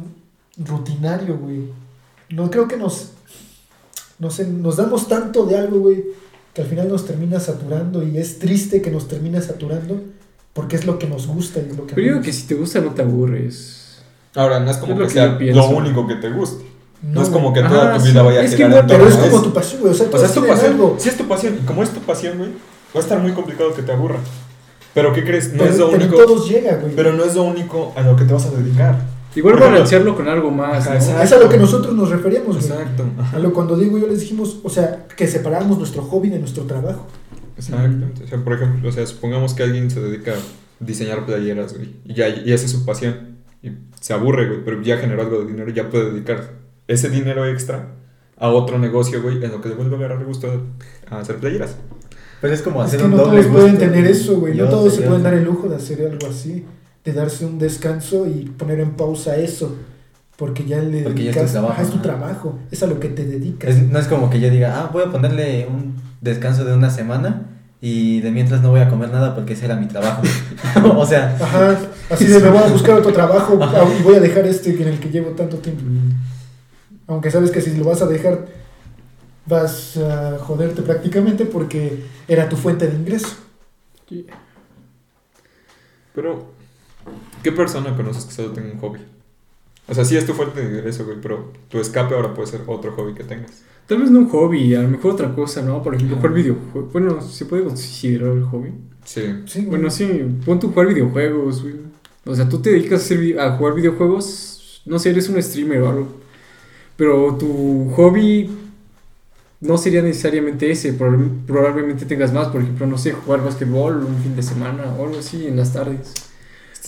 rutinario, güey. No creo que nos, no sé, nos damos tanto de algo, güey, que al final nos termina saturando y es triste que nos termine saturando porque es lo que nos gusta y es lo que Pero digo amamos. que si te gusta no te aburres. Ahora, no es como Es lo que que sea yo pienso. lo único que te guste. No, es güey. como que toda tu sí. vida vaya a Es que girar igual, en Pero es como tu pasión, güey. O sea, O sea, es tu pasión. algo. Si es tu pasión, y como es tu pasión, güey, va a estar muy complicado que te aburra. Pero ¿qué crees? No pero, es lo pero único. todos llega, güey. Pero no es lo único a lo que te vas a dedicar. Igual balancearlo con algo más. Ajá, ¿no? Es a lo que nosotros nos referíamos, güey. Exacto. A lo cuando digo yo les dijimos, o sea, que separamos nuestro hobby de nuestro trabajo. Exactamente. O sea, por ejemplo, o sea, supongamos que alguien se dedica a diseñar playeras, güey, y ya y esa es su pasión. Y se aburre, güey, pero ya generó algo de dinero y ya puede dedicar ese dinero extra a otro negocio, güey, en lo que le vuelve a agarrar gusto a hacer playeras. Pero es como Es hacer que un no doble todos pueden gusto. tener eso, güey. No Yo todos se pueden dar el lujo de hacer algo así, de darse un descanso y poner en pausa eso. Porque ya le Porque ya es tu dedicas, trabajo, ajá, es tu trabajo, es a lo que te dedicas. Es- no es como que yo diga, ah, voy a ponerle un descanso de una semana y de mientras no voy a comer nada porque ese era mi trabajo. o sea, Ajá, así de me voy a buscar otro trabajo y voy a dejar este en el que llevo tanto tiempo. Aunque sabes que si lo vas a dejar, vas a joderte prácticamente porque era tu fuente de ingreso. Pero, ¿qué persona conoces que solo tenga un hobby? O sea, sí es tu fuente de ingreso, güey, pero tu escape ahora puede ser otro hobby que tengas. Tal vez no un hobby, a lo mejor otra cosa, ¿no? Por ejemplo, jugar videojuegos. Bueno, ¿se puede considerar el hobby? Sí. Sí, güey. Bueno, sí, pon tu jugar videojuegos, güey. O sea, tú te dedicas a, hacer a jugar videojuegos, no sé, eres un streamer o algo. Pero tu hobby no sería necesariamente ese, prob- probablemente tengas más, por ejemplo, no sé, jugar basquetbol un fin de semana o algo así en las tardes.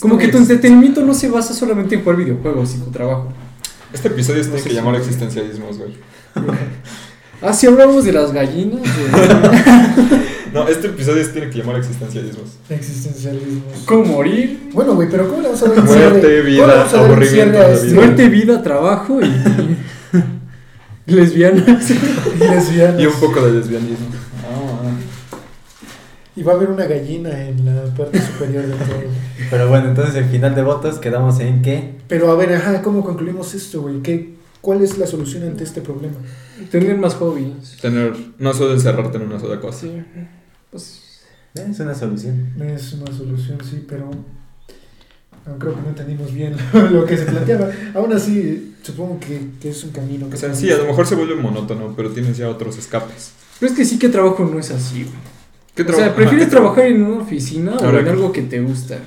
Como que tu entretenimiento no se basa solamente en jugar videojuegos y tu trabajo. Este episodio se No tiene que llamar existencialismos, güey. Ah, sí hablamos de las gallinas, güey. No, este episodio se tiene que llamar existencialismos. Existencialismo. ¿Cómo morir? Bueno, güey, pero ¿cómo le vamos a dar un Muerte, vida, ¿Cómo le vamos a dar un aburrimiento este-. Muerte, vida, trabajo y. lesbianas. y lesbianas? Y un poco de lesbianismo. Y va a haber una gallina en la parte superior de todo. Pero bueno, entonces el final de votos quedamos en que Pero a ver, ajá, ¿cómo concluimos esto, güey? ¿Qué, ¿Cuál es la solución ante este problema? Tener más hobbies. Tener, no solo encerrarte en una sola cosa. Sí. Pues. es una solución. Es una solución, sí, pero no, creo que no entendimos bien lo que se planteaba. Aún así, supongo que, que es un camino. que O sea, sí, a lo mejor se vuelve monótono, pero tienes ya otros escapes. Pero es que sí que trabajo no es así, güey. ¿Qué O sea, ¿prefieres Ajá, ¿qué trabajo? trabajar en una oficina o en que- algo que te gusta?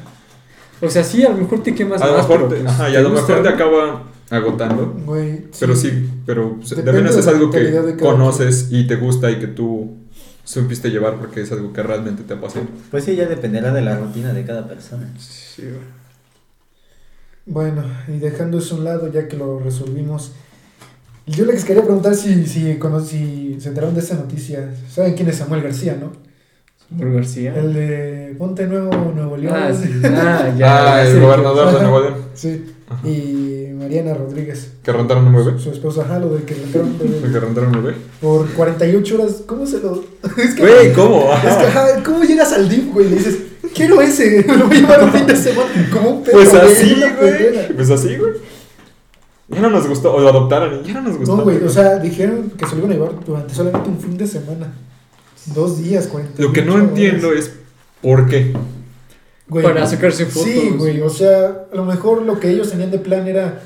O sea, sí, a lo mejor te quemas A lo más, mejor, pero, te, pues, ajá, y te a lo gusta, mejor te acaba agotando. Güey, Pero sí, pero pues, de menos es algo que conoces y te gusta y que tú supiste llevar porque es algo que realmente te apasiona. Pues sí, ya dependerá de la rutina de cada persona. Sí, güey. Bueno, y dejando eso a un lado, ya que lo resolvimos, yo les quería preguntar si, si, cono- si se enteraron de esta noticia. ¿Saben quién es Samuel García, no? García. El de Ponte Nuevo Nuevo León. Ah, sí. Ah, ya. ah, el gobernador de. Nuevo León. Sí, Ajá. y Mariana Rodríguez. Que rentaron un bebé. Su esposa, ajá, lo de que rentaron un bebé. De que rentaron un bebé. por 48 horas. ¿Cómo se lo.? Es que, Güey, ¿cómo? es que, Ajá. ¿cómo llegas al DIP, güey? Le dices, quiero ese, lo voy a llevar un fin de semana. Como un perro. Pues así, güey. Pues así, güey. Ya no nos gustó, o lo adoptaron y ya no nos gustó. No, güey, o sea, dijeron que se lo iban a llevar durante solamente un fin de semana. Dos días, 40. Lo que no entiendo es por qué. Güey, Para sacarse fotos. Sí, güey, o sea, a lo mejor lo que ellos tenían de plan era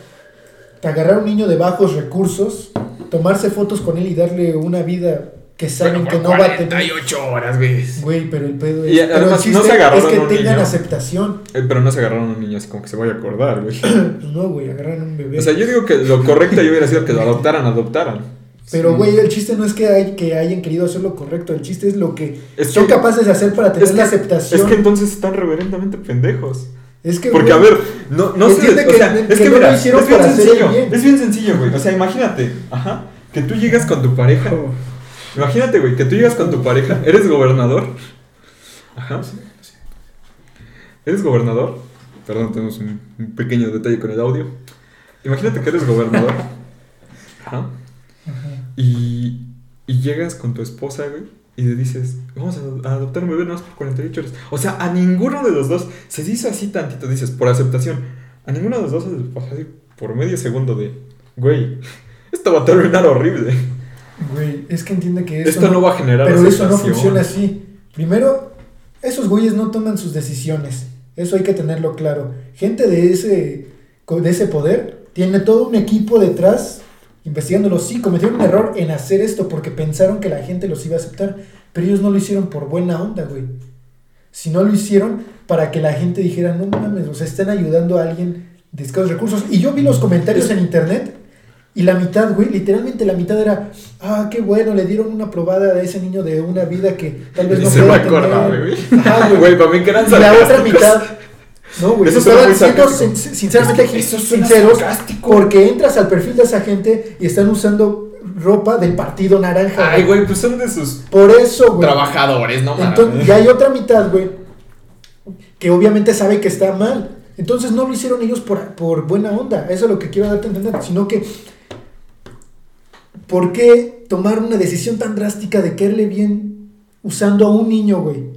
agarrar a un niño de bajos recursos, tomarse fotos con él y darle una vida que saben que no va a tener. 48 horas, güey. Güey, pero el pedo es. Y pero además, el no se agarraron es que a un tengan niño. aceptación. Eh, Pero no se agarraron a un niño así como que se vaya a acordar, güey. Pues no, güey, agarran un bebé. O sea, yo digo que lo correcto yo hubiera sido que lo adoptaran, adoptaran. Pero, Sí. güey, el chiste no es que, hay, que hayan querido hacer lo correcto, el chiste es lo que Es son que- capaces de hacer para tener Es que, la aceptación. es que entonces están reverendamente pendejos. Es que, Porque, a ver, no, no sé, o que- sea, que es que no lo mira, es bien sencillo, bien. es bien sencillo, güey, o sea, imagínate, ajá, que tú llegas con tu pareja, Oh, imagínate, güey, que tú llegas con tu pareja, eres gobernador, ajá, eres gobernador, perdón, tenemos un, un pequeño detalle con el audio, imagínate que eres gobernador, Ajá. Y, y llegas con tu esposa, güey, y le dices, vamos a, adoptar un bebé nada más por 48 horas. O sea, a ninguno de los dos se dice así tantito, dices, por aceptación. A ninguno de los dos se les pasa así por medio segundo de, güey, esto va a terminar horrible. Güey, es que entiende que eso esto no va a generar Pero eso no funciona así. Primero, esos güeyes no toman sus decisiones. Eso hay que tenerlo claro. Gente de ese, de ese poder tiene todo un equipo detrás investigándolo. Sí, cometieron un error en hacer esto porque pensaron que la gente los iba a aceptar. Pero ellos no lo hicieron por buena onda, güey. Si no lo hicieron para que la gente dijera, no mames, o sea, están ayudando a alguien de escasos recursos. Y yo vi los comentarios en internet y la mitad, güey, literalmente la mitad era, ah, qué bueno, le dieron una probada a ese niño de una vida que tal vez no se pueda acordaba, tener. güey. Ajá, güey. Güey, para mí que eran Y la otra mitad, no, güey, Eso estaban siendo sin- sinceramente Es que eso suena sinceros sarcástico. porque entras al perfil de esa gente y están usando ropa del partido naranja. Ay, güey, pues son de sus Por eso, güey. trabajadores, no mames. Entonces, y hay otra mitad, güey, que obviamente sabe que está mal. Entonces no lo hicieron ellos por, por buena onda. Eso es lo que quiero darte a entender. Sino que, ¿por qué tomar una decisión tan drástica de caerle bien usando a un niño, güey?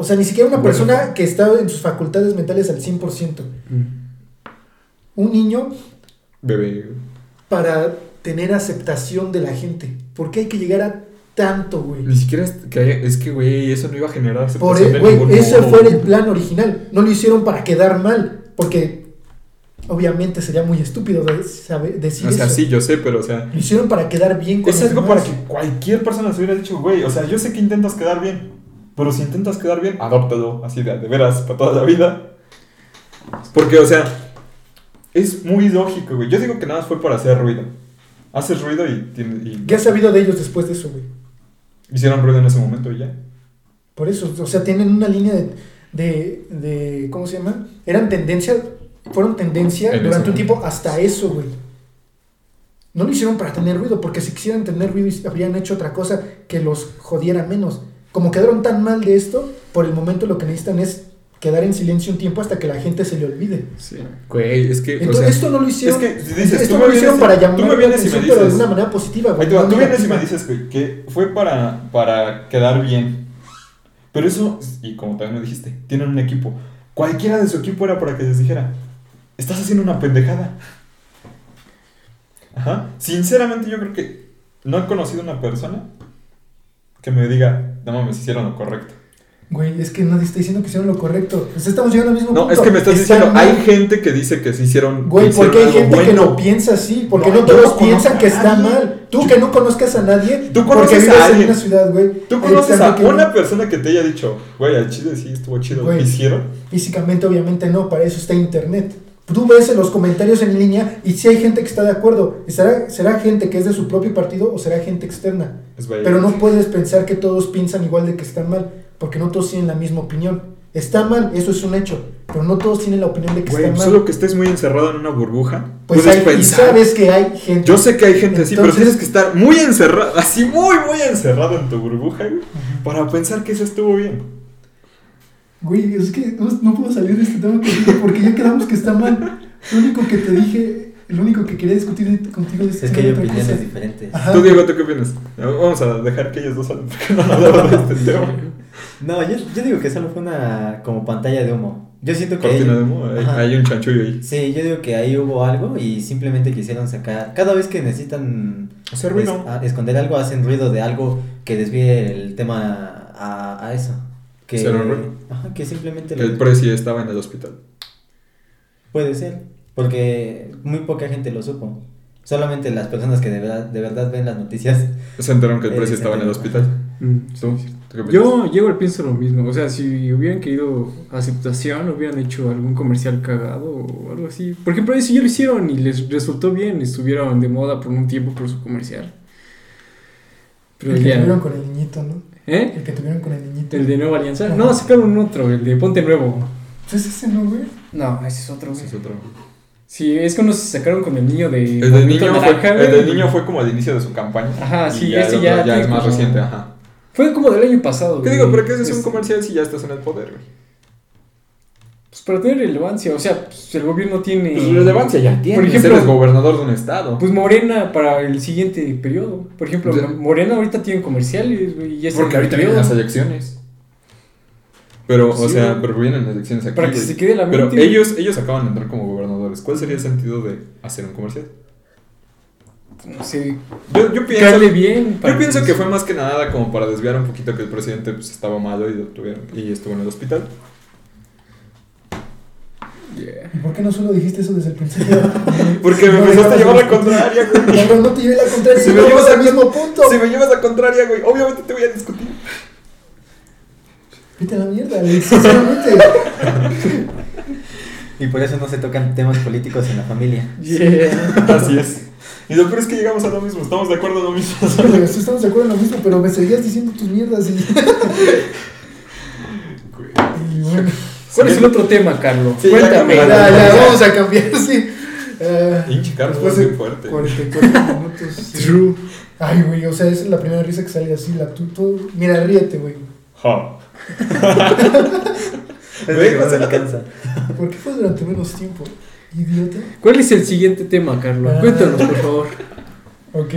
O sea, ni siquiera una Bueno. persona que está en sus facultades mentales al 100%. Un niño Bebé. para tener aceptación de la gente. ¿Por qué hay que llegar a tanto, güey? Ni siquiera es que, haya- es que, güey, eso no iba a generar Por aceptación e- de güey, ningún ese modo. fue el plan original. No lo hicieron para quedar mal, porque obviamente sería muy estúpido de saber, decir O sea, eso. sí, yo sé, pero, o sea, Lo hicieron para quedar bien con es algo para que cualquier persona se hubiera dicho, güey, o sea, yo sé que intentas quedar bien, pero si intentas quedar bien, adóptalo, así de, de veras, para toda la vida. Porque, o sea, es muy lógico, güey. Yo digo que nada más fue para hacer ruido. Haces ruido y, y ¿Qué has sabido de ellos después de eso, güey? hicieron ruido en ese momento y ya. Por eso, o sea, tienen una línea de, de, de- ¿cómo se llama? Eran tendencia, fueron tendencia En durante un tiempo hasta eso, güey. No lo hicieron para tener ruido, porque si quisieran tener ruido habrían hecho otra cosa que los jodiera menos. Como quedaron tan mal de esto, por el momento lo que necesitan es quedar en silencio un tiempo hasta que la gente se le olvide. Sí. Güey, es que, o Entonces, sea, esto no lo hicieron. es que si dices, esto tú no me lo hicieron para tú llamar la vienes y me atención, pero de dices- una manera positiva, güey. No tú vienes y me dices, güey, que fue para, para quedar bien. Pero eso, y como también me dijiste, tienen un equipo. Cualquiera de su equipo era para que les dijera, estás haciendo una pendejada. Ajá. Sinceramente yo creo que no he conocido una persona que me diga, no mames, hicieron lo correcto. Güey, es que nadie está diciendo que hicieron lo correcto. Pues estamos llegando al mismo No, punto. es que me estás Está diciendo, mal. hay gente que dice que sí hicieron. Güey, porque hay gente que lo piensa así, porque No, no, todos no piensan que está mal. Tú Yo- que no conozcas a nadie, Tú porque conoces a vives en alguien. una ciudad, güey. ¿Tú conoces a una no- persona que te haya dicho, güey, al chile sí estuvo chido Güey. hicieron? Físicamente, obviamente no, para eso está internet. Tú ves en los comentarios en línea y si hay gente que está de acuerdo. ¿Y ¿Será, será gente que es de su propio partido o será gente externa? Pero no puedes pensar que todos piensan igual de que están mal, porque no todos tienen la misma opinión. Está mal, eso es un hecho, pero no todos tienen la opinión de que Güey, está mal. solo que estés muy encerrado en una burbuja. Pues puedes hay- y pensar. sabes que hay gente. Yo sé que hay gente así, pero tienes que estar muy encerrado, así muy, muy encerrado en tu burbuja, güey, para pensar que eso estuvo bien. Güey, es que no, no puedo salir de este tema contigo porque ya quedamos que está mal. Lo único que te dije, lo único que quería discutir contigo es, Es que hay opiniones cosa. diferentes. Ajá. Tú, Diego, ¿tú qué opinas? Vamos a dejar que ellos dos hablen porque no han hablado de este tema. No, yo, yo digo que solo fue una como pantalla de humo. Yo siento que Cortina ahí- de humo, hay, hay un chanchullo ahí. Sí, yo digo que ahí hubo algo y simplemente quisieron sacar. Cada vez que necesitan Hacer ruido. es- a- esconder algo, hacen ruido de algo que desvíe el tema a, a eso. Que. Ajá, simplemente El lo- presi estaba en el hospital. puede ser. Porque muy poca gente lo supo. Solamente las personas que de verdad, de verdad ven las noticias. Se enteraron que el Eh, presi se estaba en el hospital. Yo llego al pienso lo mismo. O sea, si hubieran querido aceptación, hubieran hecho algún comercial cagado o algo así. Por ejemplo, eso ya lo hicieron y les resultó bien. Estuvieron de moda por un tiempo por su comercial. Pero El ya. con el niñito, ¿no? ¿Eh? El que tuvieron con el niñito. ¿El de Nueva Alianza? Ajá. No, sacaron otro, el de Ponte Nuevo. Pues es ese, ¿no, güey? No, ese es otro, Ese es otro. Sí, es que unos se sacaron con el niño de. El del niño, Naranja, fue, el güey. del niño fue como al inicio de su campaña. Ajá, Y sí, ya ese ya otro ya es más como- reciente, ajá. Fue como del año pasado. ¿Qué güey. digo? ¿Pero qué es un Este, comercial si ya estás en el poder, güey? Pues para tener relevancia, o sea, pues, el gobierno tiene. Pues relevancia ya Por ejemplo, eres gobernador de un estado. Pues Morena para el siguiente periodo. Por ejemplo. Morena ahorita tiene comerciales, güey. y ya está Porque ahorita vienen las elecciones. Pero, o sea, pero vienen elecciones aquí. Para que se quede la Pero mente. ellos, ellos acaban de entrar como gobernadores. ¿Cuál sería el sentido de hacer un comercial? No sé, Yo, yo pienso, bien. yo pienso que fue más que nada como para desviar un poquito que el presidente pues, estaba malo y, lo tuvieron, y estuvo en el hospital. Yeah. ¿Y por qué no solo dijiste eso desde el principio? Porque me No empezaste a llevar la contraria, güey. Cabrón, no te llevé la contraria. Si Si me llevas al mismo punto. Si me llevas la contraria, güey, obviamente te voy a discutir. Vete a la mierda, Alex, sinceramente. Y por eso no se tocan temas políticos en la familia. Yeah. Así es. Y lo peor es que llegamos a lo mismo, estamos de acuerdo en lo mismo. Pero sí estamos de acuerdo en lo mismo, pero me seguías diciendo tus mierdas y ¿Cuál es el otro tema, Carlos? Sí, Cuéntame. Ya, ya, vamos a cambiar, sí. Ah, Pinche Carlos, después muy fuerte. 44 minutos. sí. True. Ay, güey, o sea, esa es la primera risa que sale así, la tú- Mira, ríete, güey. Ja. Es Güey, que no se alcanza. ¿Por qué fue durante menos tiempo? Idiota. ¿Cuál es el siguiente tema, Carlos? Ah. Cuéntanos, por favor. Ok.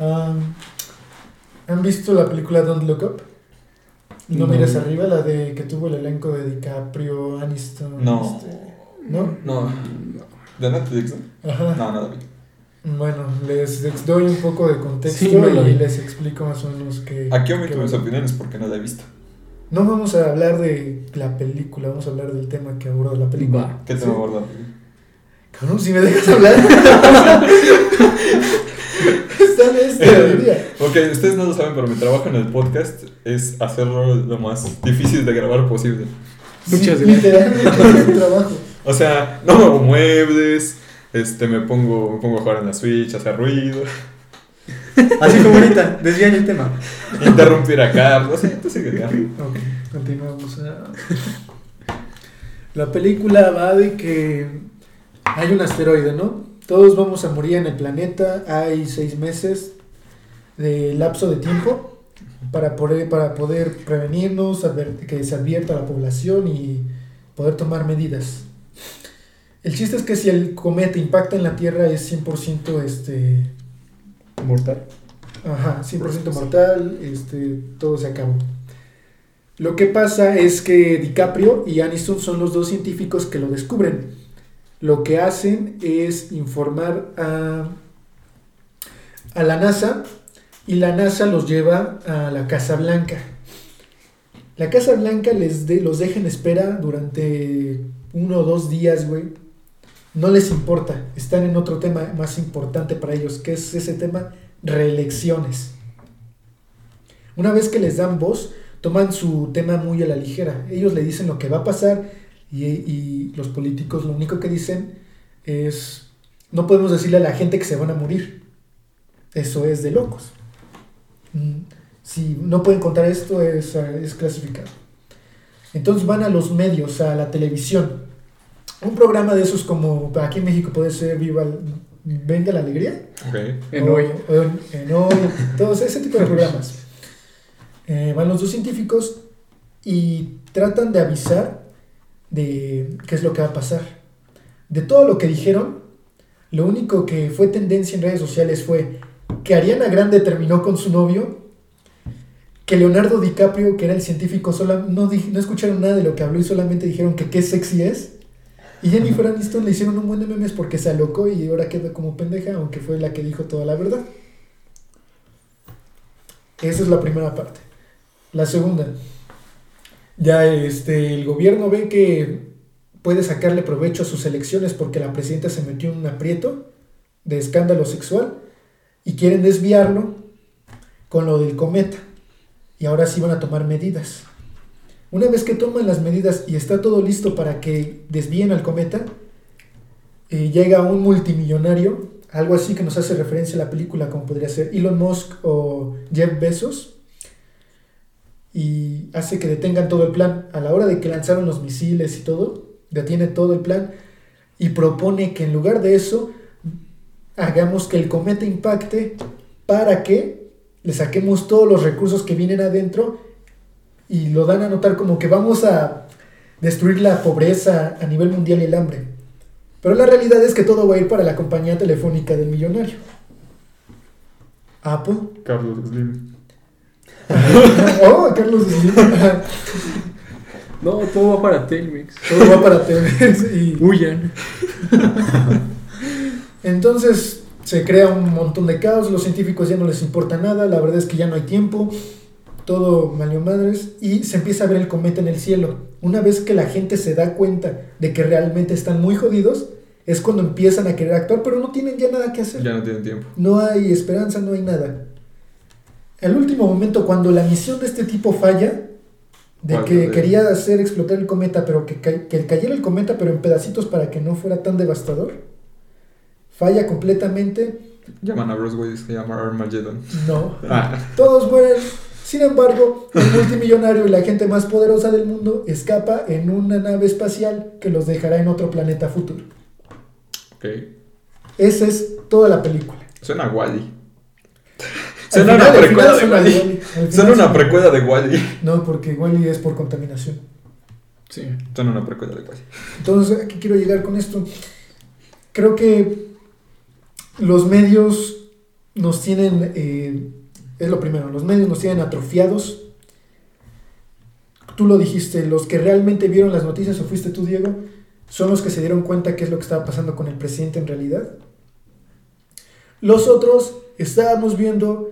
Am, ¿Han visto la película Don't Look Up? No, No. mires arriba, la de que tuvo el elenco de DiCaprio, Aniston. No. este, ¿No? No. ¿De Netflix, no? Ajá. No, nada. vi. Bueno, les doy un poco de contexto Sí, no y les explico más o menos que... Aquí omito mis opiniones porque no la he visto. No vamos a hablar de la película, vamos a hablar del tema que aborda la película. Va. ¿Qué te Sí. va a abordar? Cabrón, si me dejas hablar. Está en este día. Ok, ustedes no lo saben, pero mi trabajo en el podcast es hacerlo lo más difícil de grabar posible. Muchas Sí, gracias. Literalmente es mi trabajo. O sea, no muevo muebles, este, me pongo, me pongo a jugar en la Switch, hacer ruido, Así como ahorita, desvían el tema. interrumpir a Carlos, sí, tú sigue ya. Ok, continuamos. Ah. La película va de que hay un asteroide, ¿no? Todos vamos a morir en el planeta. Hay seis meses de lapso de tiempo para poder, para poder prevenirnos, que se advierta a la población y poder tomar medidas. El chiste es que si el cometa impacta en la Tierra es 100% este, Mortal. Ajá, 100% mortal, este, todo se acabó. Lo que pasa es que DiCaprio y Aniston son los dos científicos que lo descubren. Lo que hacen es informar a, a la NASA y la NASA los lleva a la Casa Blanca. La Casa Blanca les de- los deja en espera durante uno o dos días, güey. No les importa, están en otro tema más importante para ellos, que es ese tema reelecciones. Una vez que les dan voz, toman su tema muy a la ligera. Ellos le dicen lo que va a pasar y, y los políticos lo único que dicen es, no podemos decirle a la gente que se van a morir. Eso es de locos. Mm, Si no pueden contar esto, es, es clasificado. Entonces van a los medios, a la televisión. Un programa de esos como aquí en México puede ser Viva, Venga la Alegría. En hoy. en hoy, todos ese tipo de programas. Eh, van los dos científicos y tratan de avisar de qué es lo que va a pasar. De todo lo que dijeron, lo único que fue tendencia en redes sociales fue que Ariana Grande terminó con su novio, que Leonardo DiCaprio, que era el científico, sola- no, no escucharon nada de lo que habló y solamente dijeron que qué sexy es. Y Jennifer Aniston le hicieron un buen de memes porque se alocó y ahora quedó como pendeja, aunque fue la que dijo toda la verdad. Esa es la primera parte. La segunda, ya este, el gobierno ve que puede sacarle provecho a sus elecciones porque la presidenta se metió en un aprieto de escándalo sexual y quieren desviarlo con lo del cometa. Y ahora sí van a tomar medidas. Una vez que toman las medidas y está todo listo para que desvíen al cometa, eh, llega un multimillonario, algo así que nos hace referencia a la película, como podría ser Elon Musk o Jeff Bezos, y hace que detengan todo el plan. A la hora de que lanzaron los misiles y todo, detiene todo el plan y propone que en lugar de eso, hagamos que el cometa impacte para que le saquemos todos los recursos que vienen adentro y lo dan a notar como que vamos a destruir la pobreza a nivel mundial y el hambre. Pero la realidad es que todo va a ir para la compañía telefónica del millonario. Apple. Carlos Slim. oh, Carlos Slim. No, todo va para Telmex. Todo va para Telmex y Huyan. entonces se crea un montón de caos, los científicos ya no les importa nada, la verdad es que ya no hay tiempo, todo valió madres y se empieza a ver el cometa en el cielo. Una vez que la gente se da cuenta de que realmente están muy jodidos, es cuando empiezan a querer actuar, pero no tienen ya nada que hacer. Ya no tienen tiempo. No hay esperanza, no hay nada. Al último momento, cuando la misión de este tipo falla, de que De- quería hacer explotar el cometa, pero que, ca- que cayera el cometa, pero en pedacitos para que no fuera tan devastador, falla completamente, Llaman a Bruce Willis, se llama Armageddon. no. Ah, Todos mueren. Sin embargo, el multimillonario y la gente más poderosa del mundo escapa en una nave espacial que los dejará en otro planeta futuro. ok. Esa es toda la película. Suena a Wally. Final- una precuela de Wally. Suena una precuela de Wally. No, porque Wally es por contaminación. Sí. Suena una precuela de Wally. Entonces, ¿a qué quiero llegar con esto? Creo que los medios nos tienen, eh, es lo primero, los medios nos tienen atrofiados. Tú lo dijiste, los que realmente vieron las noticias, o fuiste tú, Diego, son los que se dieron cuenta qué es lo que estaba pasando con el presidente en realidad. Los otros estábamos viendo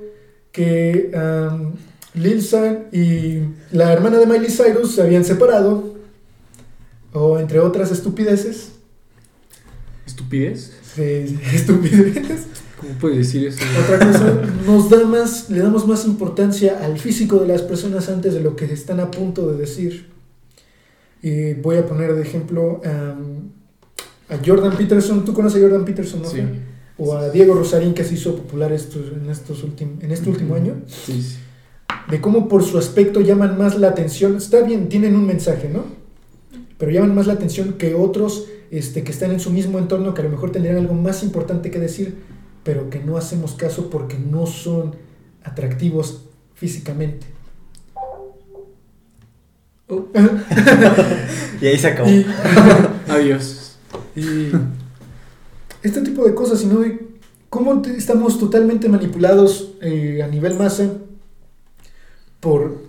que um, Lil San y la hermana de Miley Cyrus se habían separado, o entre otras estupideces. ¿Estupidez? de- estupideces. ¿Cómo puedes decir eso? Otra cosa, nos da más, le damos más importancia al físico de las personas antes de lo que están a punto de decir. Y voy a poner de ejemplo um, a Jordan Peterson. ¿Tú conoces a Jordan Peterson, no? Sí? O a Diego Rosarín, que se hizo popular estos, en, estos últim- en este último año. sí, sí. De cómo por su aspecto llaman más la atención. Está bien, tienen un mensaje, ¿no? Pero llaman más la atención que otros este, que están en su mismo entorno, que a lo mejor tendrían algo más importante que decir, pero que no hacemos caso porque no son atractivos físicamente. Oh, Y ahí se acabó. Y, adiós. y este tipo de cosas, sino de cómo estamos totalmente manipulados eh, a nivel masa por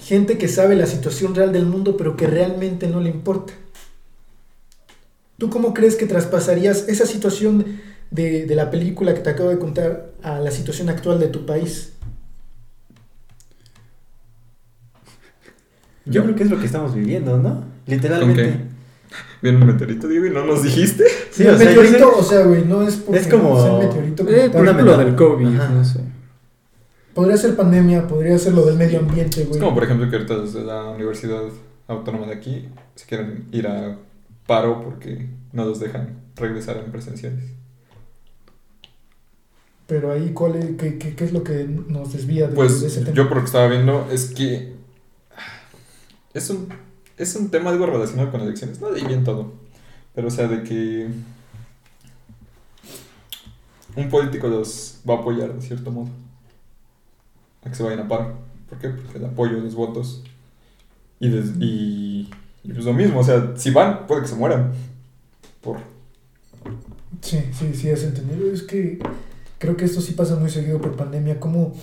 gente que sabe la situación real del mundo, pero que realmente no le importa. ¿Tú cómo crees que traspasarías esa situación de, de la película que te acabo de contar a la situación actual de tu país? Yo creo que es lo que estamos viviendo, ¿no? ¿Con Literalmente. Viene un meteorito, Diego, y no nos dijiste. Sí, el o sea, meteorito, o sea, güey, no es porque Es como- sea el meteorito como Eh, tal. por ejemplo, lo del. COVID, Ajá. no sé. Podría ser pandemia, podría ser lo del medio ambiente, Es güey. como, por ejemplo, que ahorita desde la Universidad Autónoma de aquí se quieren ir a paro porque no los dejan regresar en presenciales. Pero ahí, ¿cuál es, qué, qué- qué es lo que nos desvía de, Pues de ese tema? yo por lo que estaba viendo es que es un, es un tema algo relacionado con elecciones. No de bien todo. Pero o sea, de que un político los va a apoyar de cierto modo. A que se vayan a paro. ¿Por qué? Porque el apoyo, los votos. Y, des- y, pues lo mismo, o sea, si van, puede que se mueran. Por... Sí, sí, sí, es entendido. Es que creo que esto sí pasa muy seguido por pandemia. Como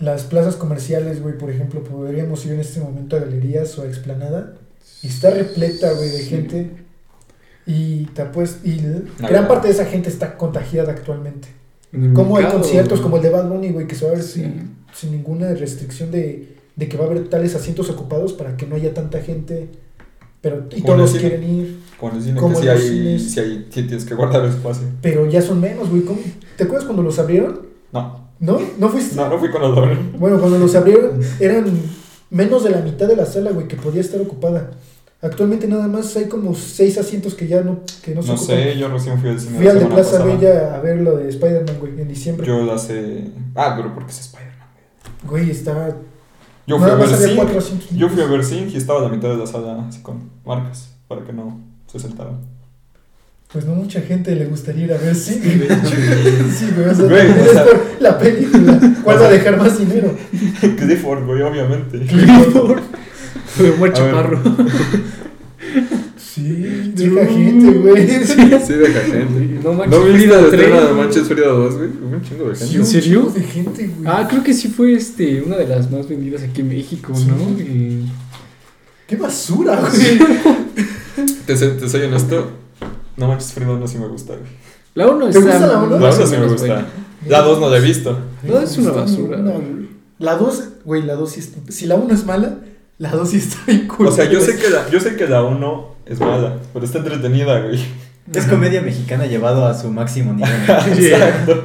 las plazas comerciales, güey, por ejemplo, podríamos ir en este momento a galerías o a explanada y está repleta, güey, de Sí. gente. Y, te apuest- y La gran verdad. parte de esa gente está contagiada actualmente. Como hay conciertos como el de Bad Bunny, güey, que se va a ver Sí. sin, sin ninguna restricción de, de que va a haber tales asientos ocupados para que no haya tanta gente. Pero, y todos quieren ir. Como en el cine, que si hay, si hay, tienes que guardar espacio. Pero ya son menos, güey. ¿Te acuerdas cuando los abrieron? No, ¿No? ¿No fuiste? no, no fui con los dobles. Bueno, cuando los abrieron eran menos de la mitad de la sala, güey, que podía estar ocupada. Actualmente nada más hay como seis asientos que ya no, que no se No ocupan. sé, yo recién fui al cine Fui al de Plaza pasada. Bella a ver lo de Spider-Man, güey, en diciembre. Yo la sé. Ah, pero porque es Spider-Man. Güey, estaba... Yo fui a ver Yo fui a ver y estaba a la mitad de la sala así con marcas para que no se sentaran. Pues no mucha gente le gustaría ir a ver sí, güey. Sí, güey, o sea, Güey, también o es sea- por la película. ¿Cuál va a dejar más dinero? Clifford, güey, obviamente. Fue Omar A ver. Chaparro. Sí, deja gente, güey. Sí, deja gente. No manches, ¿No viste estreno de. Manches Frida 2, güey? Un chingo de Sí, gente. ¿En un serio? chingo de gente, güey. Ah, creo que sí fue este, una de las más vendidas aquí en México, Sí. ¿no? Y- Qué basura, güey. Te, te soy honesto, No Manches Frida 1 sí me gusta, güey. La 1 ¿Te está. gusta la uno? La más 1 o sí me gusta. buena. La 2 no la he visto. No, es una basura. güey. La 2, güey, la 2 sí está. Si la 1 es mala, la 2 sí está bien cool. O sea, yo sé que la, yo sé que la 1 es mala, pero está entretenida, güey. Es comedia mexicana llevado a su máximo nivel. Exacto.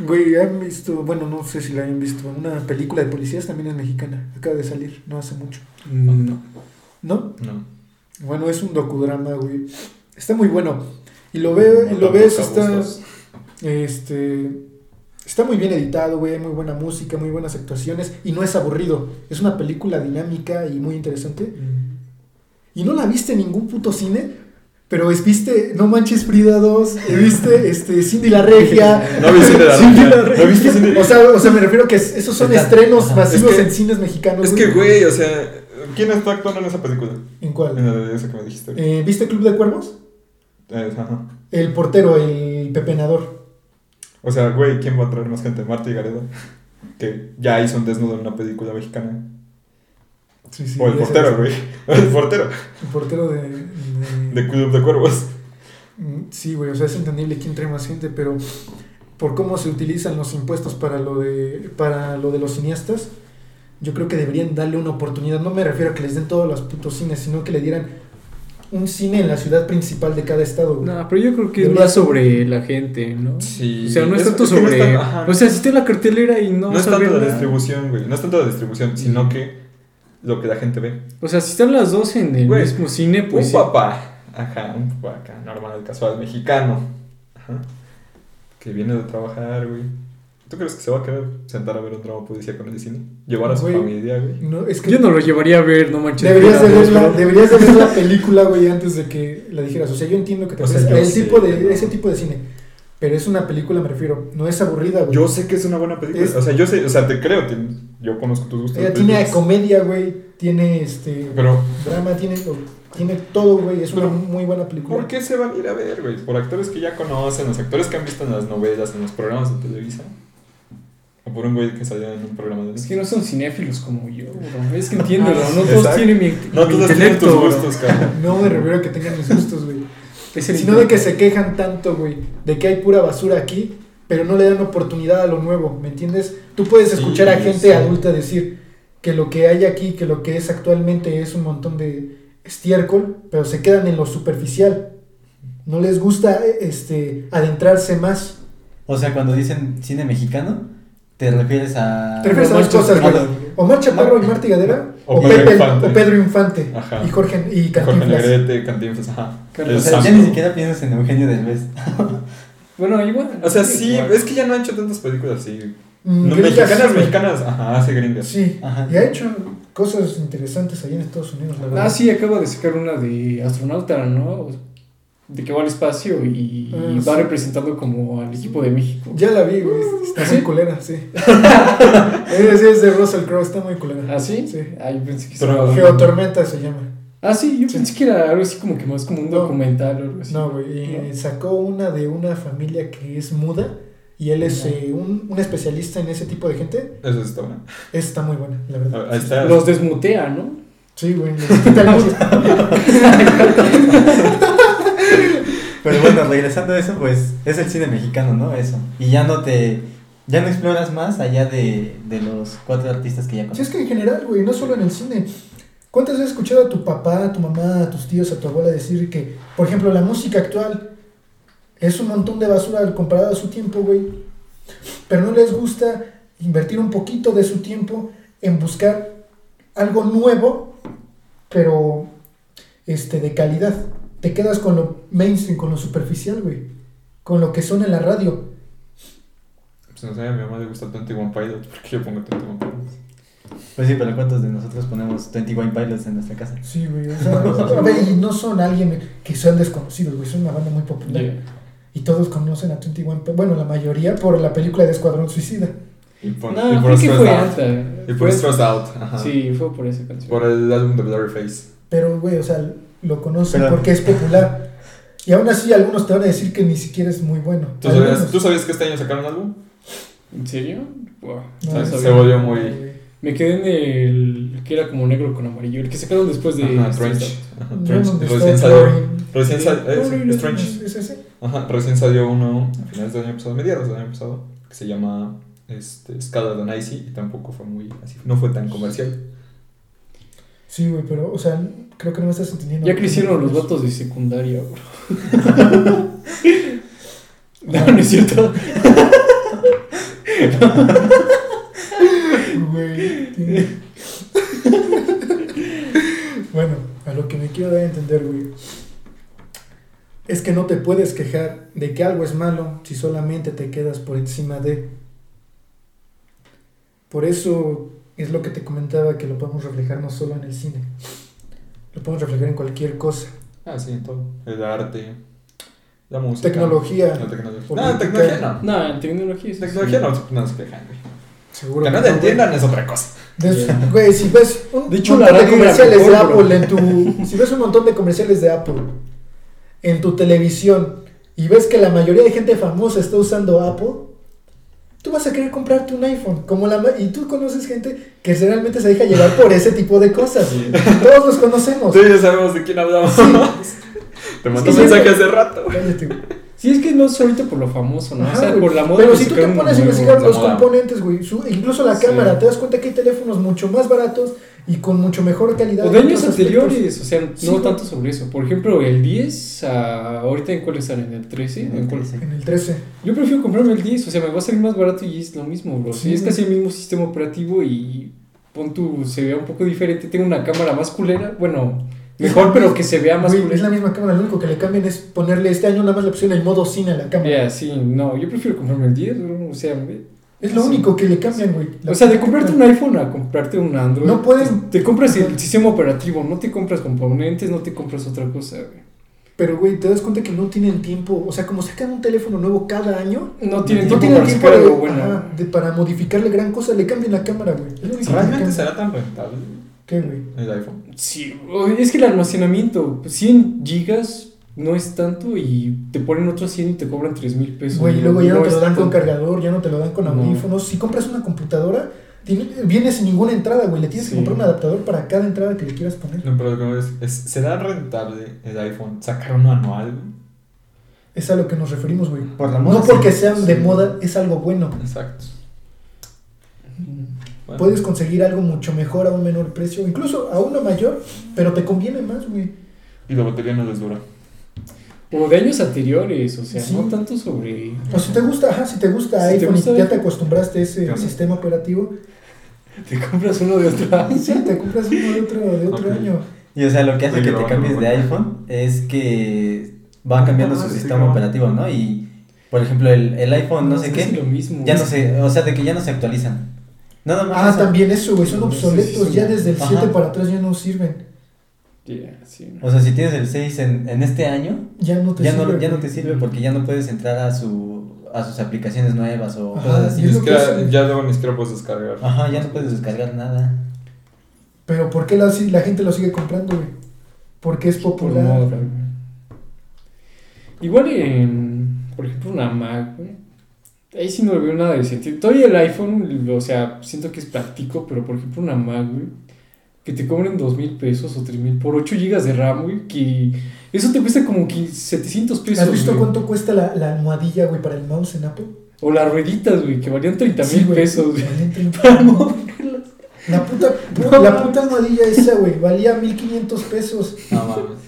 Güey, han visto, bueno, no sé si la han visto, una película de policías también es mexicana. Acaba de salir, no hace mucho. Mm, No. ¿No? No. Bueno, es un docudrama, güey. Está muy bueno. Y lo, veo, y lo No ves, está. Este. Está muy bien editado, güey. Hay muy buena música, muy buenas actuaciones. Y no es aburrido. Es una película dinámica y muy interesante. Y no la viste en ningún puto cine. Pero es, viste No Manches Frida 2. eh, Viste este, Cindy la Regia. No vi Cindy la Regia. la Regia. ¿No viste Cindy? O sea, o sea, me refiero que es- esos son Está- estrenos Ajá. masivos Es que- en cines mexicanos. Es que, güey, o sea, ¿quién está actuando en esa película? ¿En En cuál? la de esa que me dijiste. Eh, ¿Viste Club de Cuervos? Eh, ajá. El portero, el pepenador. O sea, güey, ¿quién va a traer más gente? Marta y Gareda. Que ya hizo un desnudo en una película mexicana. Sí, sí, o el portero, güey. El portero El portero de. de- de Club de Cuervos. Mm, Sí, güey, o sea, es entendible quién trae más gente, pero por cómo se utilizan los impuestos para lo de para lo de los cineastas, yo creo que deberían darle una oportunidad. No me refiero a que les den todos los putos cines, sino que le dieran un cine en la ciudad principal de cada estado. güey. No, pero yo creo que es más sobre la gente, ¿no? Sí. O sea, no es, Es- tanto no sobre. ajá. o sea, si está en la cartelera y no, No, es tanto la nada. distribución, güey. No es tanto la distribución, sino que lo que la gente ve. O sea, si están las dos en el Güey, mismo cine, pues. un sí. papá, ajá, un papá acá, normal, casual, mexicano, ajá, que viene de trabajar, güey. ¿Tú crees que se va a querer sentar a ver un drama policía con el cine? Llevar a su Güey. familia, güey. No, es que Yo no lo llevaría a ver, no manches. deberías, de ver la, deberías de ver la película, güey, antes de que la dijeras. O sea, yo entiendo que te O sea, el sé tipo que de, no. ese tipo de cine. Pero es una película, me refiero. No es aburrida, güey. Yo sé que es una buena película. Es- O sea, yo sé, o sea, te creo, te- yo conozco tus gustos. Ella tiene películas. comedia, güey. Tiene este Pero, drama, tiene, tiene todo, güey. Es Pero, una muy buena película. ¿por qué se van a ir a ver, güey? Por actores que ya conocen, los actores que han visto en las novelas, en los programas de Televisa. Por un güey que salió en un programa de Es que no son cinéfilos como yo, bro. Es que entiéndelo, Ah, no todos exacto. tienen mi, No mi todos tienen intelecto, tus gustos, cabrón. No me refiero a que tengan mis gustos, güey. Es el Sino de que se quejan tanto, güey. De que hay pura basura aquí. Pero no le dan oportunidad a lo nuevo. ¿Me entiendes? Tú puedes Sí, escuchar a gente sí. adulta decir que lo que hay aquí, que lo que es actualmente es un montón de estiércol. Pero se quedan en lo superficial. No les gusta este adentrarse más. O sea, cuando dicen cine mexicano, te refieres a. Te refieres a dos cosas, güey. Omar Chaparro y Marta Gadera. O O, Pedro Pepe- Infante. o Pedro Infante. Ajá. Y Jorge y Jorge Cantinflas. Negrete, Cantinflas, ajá. Claro, El O sea, ya ni siquiera piensas en Eugenio Derbez. Bueno, igual. O sea, sí, igual. es que ya no han hecho tantas películas así. Mm, No, gringas, mexicanas, mexicanas, ajá, hace gringas. Sí, Ajá. y ha hecho cosas interesantes allá en Estados Unidos, la verdad. Ah, sí, acaba de sacar una de astronauta, ¿no? De que va al espacio y, Ah, y va sí. representando como al equipo de México. Ya la vi, güey. Está ¿Ah, sí? muy culera, sí. es, es de Russell Crowe, está muy culera. ¿Ah, sí? Sí. Ah, yo pensé que Pero- estaba- Geotormenta se llama. Ah, sí, yo Sí. pensé que era algo así como que más como un No. documental o algo así. No, güey. No. Sacó una de una familia que es muda y él es eh, un, un especialista en ese tipo de gente. Eso está bueno. Esa está muy buena, la verdad. Ahí está. Los desmutea, ¿no? Sí, güey. les quita el. Pero bueno, regresando a eso, pues es el cine mexicano, ¿no? Eso. Y ya no te. Ya no exploras más allá de, de los cuatro artistas que ya Sí, conoces. es que en general, güey, no solo en el cine. ¿Cuántas veces has escuchado a tu papá, a tu mamá, a tus tíos, a tu abuela decir que, por ejemplo, la música actual es un montón de basura al comparado a su tiempo, güey? Pero no les gusta invertir un poquito de su tiempo en buscar algo nuevo, pero este, de calidad. Te quedas con lo mainstream, con lo superficial, güey. Con lo que suena en la radio. Pues no sé, a mi mamá le gusta 21 Pilots. ¿Por qué yo pongo 21 Pilots? Pues sí, pero ¿cuántos de nosotros ponemos 21 Pilots en nuestra casa? Sí, güey. o sea, ver, y no son alguien que sean desconocidos, güey. Son una banda muy popular. Yeah. Y todos conocen a 21 Pilots. Bueno, la mayoría por la película de Escuadrón Suicida. Y por, No, y por creo que fue Out. Y por Stressed Out. Ajá. Sí, fue por esa canción. Por el álbum de Blurryface. Pero, güey, o sea, lo conocen Pero- porque es popular. Y aún así, algunos te van a decir que ni siquiera es muy bueno. ¿Tú sabías. ¿Tú sabías que este año sacaron álbum? ¿En serio? Wow. No, no se, volvió muy. Me quedé en el que era como negro con amarillo, el que sacaron después de Ajá, Trench. Ajá, No, Trench. donde Recién salió. Recién salió. Chlorine, Es Trench. ¿Es ese? Ajá, recién salió uno a finales del año pasado, mediados del año pasado, que se llama este, Scala de Icy y tampoco fue muy así, no fue tan comercial. Sí, güey, pero, o sea, creo que no me estás entendiendo. Ya crecieron los vatos de secundaria, bro. no, no es cierto. Güey. tiene- bueno, a lo que me quiero dar a entender, güey. Es que no te puedes quejar de que algo es malo si solamente te quedas por encima de. Por eso es lo que te comentaba que lo podemos reflejar no solo en el cine. Lo podemos reflejar en cualquier cosa. Ah, sí, todo. El arte, la música. Tecnología. La tecnología. No, tecnología no. No, en tecnología sí. Tecnología sí. no, no se quejan, güey. Seguro Que no te no, güey. entiendan es otra cosa. De- Güey, si ves un De hecho, montón de comerciales de bro. Apple en tu. Si ves un montón de comerciales de Apple en tu televisión y ves que la mayoría de gente famosa está usando Apple, tú vas a querer comprarte un iPhone. Como la, ma- y tú conoces gente que realmente se deja llevar por ese tipo de cosas. Todos los conocemos. Tú ya sabemos de quién hablamos. Sí. Te mandó Sí, un mensaje hace rato. Cállate. Sí, es que no es ahorita por lo famoso, ¿no? Ajá, o sea, por la moda. Pero si tú te pones a investigar los moda. componentes, güey, su- incluso la Sí. cámara, te das cuenta que hay teléfonos mucho más baratos y con mucho mejor calidad. O de años otros aspectos. anteriores, o sea, Sí, no güey. tanto sobre eso. Por ejemplo, el 10, ah, ahorita en cuál están, en el 13. ¿En cuál? En el 13. Yo prefiero comprarme el 10, o sea, me va a salir más barato y es lo mismo, bro. Sí, Sí, es casi el mismo sistema operativo y pon tu, se vea un poco diferente. Tengo una cámara más culera, bueno, mejor, pero que se vea más Güey, es la misma cámara, lo único que le cambian es ponerle este año nada más la opción el modo cine a la cámara. Ya, sí, no, yo prefiero comprarme el 10, bro, o sea, me- Es lo Sí. único que le cambian, güey. La- o sea, de comprarte un iPhone a comprarte un Android. No pueden- Te, te compras el sistema operativo, no te compras componentes, no te compras otra cosa, güey. Pero, güey, te das cuenta que no tienen tiempo. O sea, como sacan un teléfono nuevo cada año, No tienen no tiempo tienen para tiempo sacar de, algo bueno. ajá, de- para modificarle gran cosa. Le cambian la cámara, güey. Es lo único que le ¿Realmente será tan rentable ¿Qué, güey? el iPhone? Sí, es que el almacenamiento, 100 gigas no es tanto y te ponen otros 100 y te cobran 3 mil pesos. Güey, y luego ya no, te lo dan con cargador, ya no te lo dan con No. audífonos. Si compras una computadora, tiene- viene sin ninguna entrada, güey. Le tienes Sí. que comprar un adaptador para cada entrada que le quieras poner. No, pero lo que me es, es, ¿será rentable el iPhone sacar uno anual? güey? Es a lo que nos referimos, güey. Por la moda. No porque sí. sean de moda, es algo bueno. Exacto. Bueno, Puedes conseguir algo mucho mejor a un menor precio, incluso a uno mayor, pero te conviene más, güey. Y la batería no les dura. O de años anteriores, o sea, Sí. no tanto sobre... O si te gusta, ajá, si te gusta Si te iPhone gusta y ya te acostumbraste a ese Claro. sistema operativo, Te compras uno de otra. sí, te compras uno de otro, de otro año. Y o sea, lo que hace que te cambies de iPhone es que van cambiando Ah, su sí, sistema operativo, ¿no? Y, por ejemplo, el, el iPhone no sé Es qué, lo mismo. ya no se, o sea, de que ya no se actualizan. Nada más. Ah, eso. también eso, güey, son Sí, obsoletos, sí, sí. ya desde el Ajá. 7 para atrás ya no sirven. Sí. O sea, si tienes el 6 en, en este año, Ya no te ya sirve. no, ya no te sirve porque ya no puedes entrar a su a sus aplicaciones nuevas o Ajá, cosas es así. lo que siquiera- hacen. ya luego ni siquiera puedes descargar. Ajá, ya no puedes descargar nada. Pero ¿por qué la, la gente lo sigue comprando, güey? Porque es Por popular. moda. Igual en, por ejemplo, una Mac, güey. Ahí sí no le veo nada de sentido. Todavía el iPhone, o sea, siento que es práctico, pero por ejemplo una Mac, güey, que te cobren dos mil pesos o tres mil por 8 gigas de RAM, güey, que eso te cuesta como que 700 pesos. ¿Has visto güey. cuánto cuesta la, la almohadilla, güey, para el mouse en Apple? O las rueditas, güey, que valían 30 mil Sí, pesos, güey. valían 30 Para moverlas. La puta, No, la puta almohadilla esa, güey, valía 1500 pesos. No mames.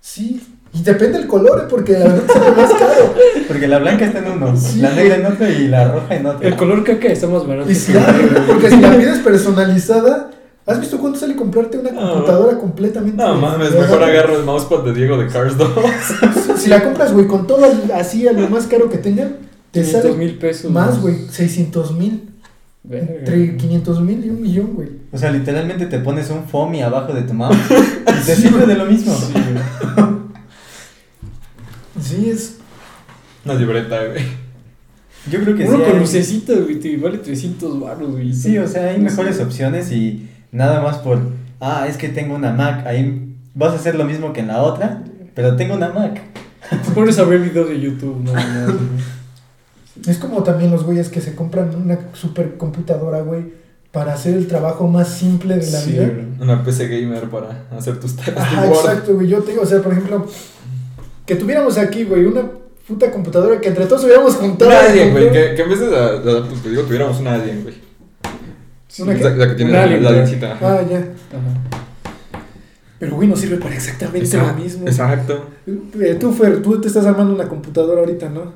Sí. Y depende del color, ¿eh? porque la verdad sale más caro. Porque la blanca está en uno, Sí. la negra en otro y la roja en otro. El color caca está más barato. Y que si la- porque si la pides personalizada, ¿has visto cuánto sale comprarte una No. computadora completamente? No mames, mejor agarro el mousepad de Diego de Cars 2. Si la compras, güey, con todo el- así a lo más caro que tengan, te 500 sale mil pesos. más, güey, 600 mil. Entre 500 mil y un millón, güey. O sea, literalmente te pones un foamy abajo de tu mouse y te sirve de lo mismo. Sí, güey. Sí, es. Una libreta, güey. Yo creo que Uno sí. con hay- lucecitas, güey, te vale 300 baros, güey. Sí, o sea, hay mejores opciones y nada más por, ah, es que tengo una Mac, ahí vas a hacer lo mismo que en la otra, pero tengo una Mac. Te pones a ver videos de YouTube, no, no, no. Es como también los güeyes que se compran una supercomputadora, güey, para hacer el trabajo más simple de la Sí, vida. Una PC gamer para hacer tus tareas Word. exacto, güey. Yo te digo, o sea, por ejemplo, que tuviéramos aquí, güey, una puta computadora que entre todos hubiéramos juntado. Un alien, güey. Que, que en vez de la, la digo, tuviéramos un alien, güey. Sí. ¿Una? La, la que tiene la, la. Ah, ya. Ajá. Pero, güey, no sirve para exactamente Exacto, lo mismo. Exacto. Eh, Tú, Fer, tú te estás armando una computadora ahorita, ¿no?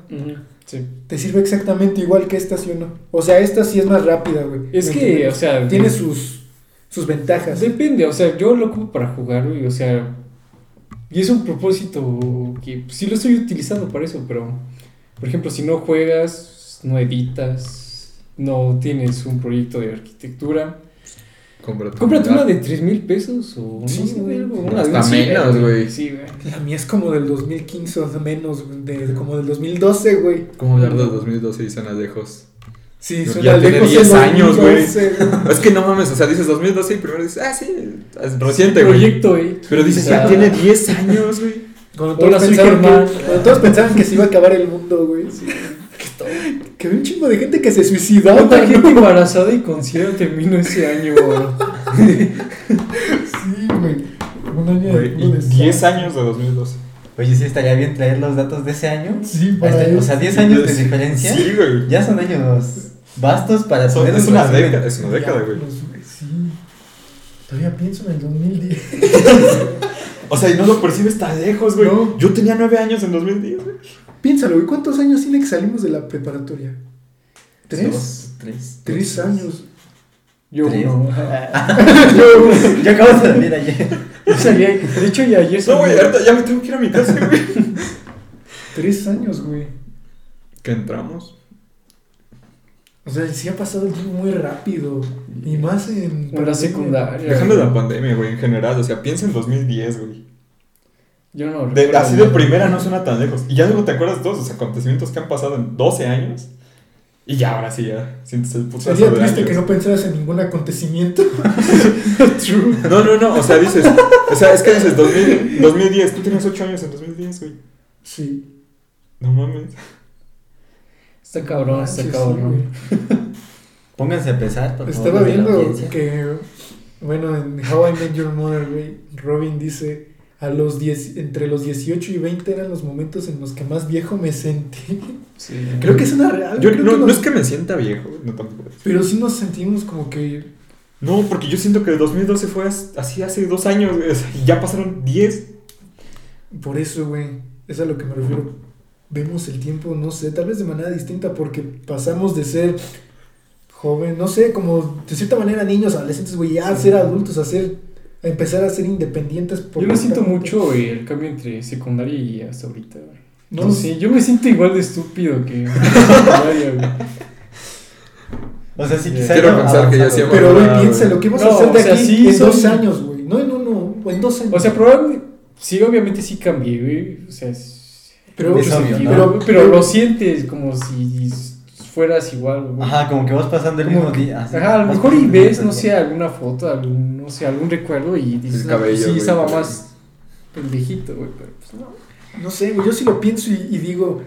Sí. Te sirve exactamente igual que esta, ¿sí o no? O sea, esta sí es más rápida, güey. Es ¿Me que, o sea. Tiene sus, sus ventajas. Depende, o sea, yo lo ocupo para jugar, güey, o sea. Y es un propósito que pues, sí lo estoy utilizando para eso, pero. Por ejemplo, si no juegas, no editas, no tienes un proyecto de arquitectura, Cómprate cómprate una de 3 mil pesos o no Sí, sé, güey. algo, una Hasta de menos, güey. Sí, güey. La mía es como del 2015 o menos, güey, de, como del 2012, güey. ¿Cómo hablar del 2012 y suena lejos? Sí, Ya suena tiene lejos 10 el años, güey. 2012, güey. Es que no mames, o sea, dices 2012 y primero dices, ah, sí, es reciente, Un güey. proyecto, güey. Pero dices, ya tiene 10 años, güey. Cuando todos, pensaban que, cuando todos pensaban que se iba a acabar el mundo, güey. Que había un chingo de gente que se suicidaba. ¿Cuánta ¿no? gente embarazada y con SIDA terminó ese año? Sí, güey. Un año Güey, uno y de 10 SARS. años de 2012. Oye, sí estaría bien traer los datos de ese año. Sí, para está, o sea, 10 años de diferencia. Sí, güey. Ya son años bastos para Son- es un una década, es una década, güey. Diablos, Sí. Todavía pienso en el 2010. O sea, y no lo percibes tan lejos, güey. No. Yo tenía nueve años en 2010, güey. Piénsalo, güey. ¿Cuántos años tiene que salimos de la preparatoria? ¿Tres? Dos, tres. Tres años. Yo ¿Tres? no. Yo acabo de salir ayer. Yo salí, de hecho, ya ayer No, güey, ahorita ya me tengo que ir a mi casa, güey. Tres años, güey. ¿Qué entramos? O sea, sí ha pasado el tiempo muy rápido. Y más en. Pandemia. secundaria. Dejando güey. la pandemia, güey, en general. O sea, piensa en 2010, güey. Yo no De- recuerdo así de primera no suena tan lejos. Y ya luego te acuerdas de todos los acontecimientos que han pasado en 12 años. Y ya, ahora sí, ya sientes el putazo Sería de triste años. que no pensaras en ningún acontecimiento. True. No, no, no, o sea, dices, o sea, es que dices 2000, 2010, tú tenías 8 años en 2010, güey. Sí. No mames. Está cabrón, está Sí, sí, cabrón. güey. Pónganse a pesar, por. Estaba de viendo que, bueno, en How I Met Your Mother, güey, Robin dice, a los 10, entre los 18 y 20 eran los momentos en los que más viejo me sentí. Sí. Creo que es una real. Yo, no, es que me sienta viejo, no tampoco. Pero sí nos sentimos como que, No, porque yo siento que el 2012 fue as- así hace dos años, güey, ya pasaron 10. por eso, güey, es a lo que me refiero. Vemos el tiempo, no sé, tal vez de manera distinta porque pasamos de ser joven, no sé, como de cierta manera niños, adolescentes, güey, ya a ser adultos, a ser, empezar a ser independientes. por Yo lo siento mucho, güey, el cambio entre secundaria y hasta ahorita, güey. No, No, sé, yo me siento igual de estúpido que en secundaria, güey. O sea, sí, Quiero quizá. pensar que ya hemos- Pero, güey, piensa lo que vamos No, a hacer de o sea, aquí sí, en dos años, güey. No en uno, o en dos años. O sea, probablemente, sí, obviamente sí cambié, güey. O sea, es- pero, es obvio, ¿no? pero, pero lo sientes como si fueras igual, güey. Ajá, como que vas pasando el Como mismo que- día. así, Ajá, a lo mejor y ves, el no sé, alguna foto, algún, no sé, algún recuerdo y dices, El "No, pues cabello, sí, güey, estaba el cabello". más pendejito, güey, pero pues no. no sé, güey, yo sí lo pienso y, y digo,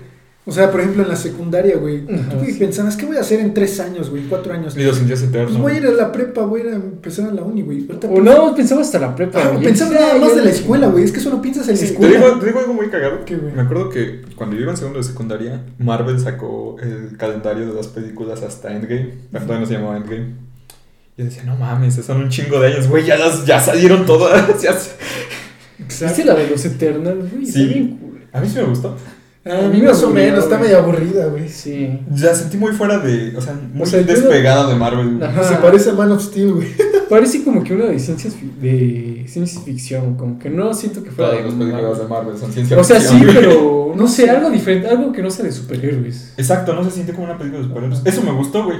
o sea, por ejemplo, en la secundaria, güey, tú que sí. pensabas, ¿qué voy a hacer en tres años, güey, en cuatro años? Y lo sentías eterno. Pues voy a ir a la prepa, voy a ir a empezar a la uni, güey. Ahorita O no, pensaba hasta la prepa, Ah, güey. pensaba nada más de la escuela, güey. Es que solo piensas en la Sí, te, escuela. digo, te digo algo muy cagado. ¿Qué, güey? Me acuerdo que cuando yo iba en segundo de secundaria, Marvel sacó el calendario de las películas hasta Endgame. Todavía no se llamaba Endgame. Y yo decía, no mames, son un chingo de años, güey, ya, las, ya salieron todas. ya. ¿Viste la de los Eternals, güey? Sí. Bien cool. A mí sí me gustó. A mí más o menos, está medio aburrida, güey. Sí. La sentí muy fuera de. O sea, muy sea, no- despegada de Marvel. güey. Ajá. Se parece a Man of Steel, güey. Parece como que una de ciencias fi- de ciencia ficción, como que no siento que fuera Todas de las películas de Marvel. Son ciencia O sea, sí, ficción, güey. pero no sé, algo diferente, algo que no sea de superhéroes. Exacto, no se siente como una película de superhéroes. Eso me gustó, güey.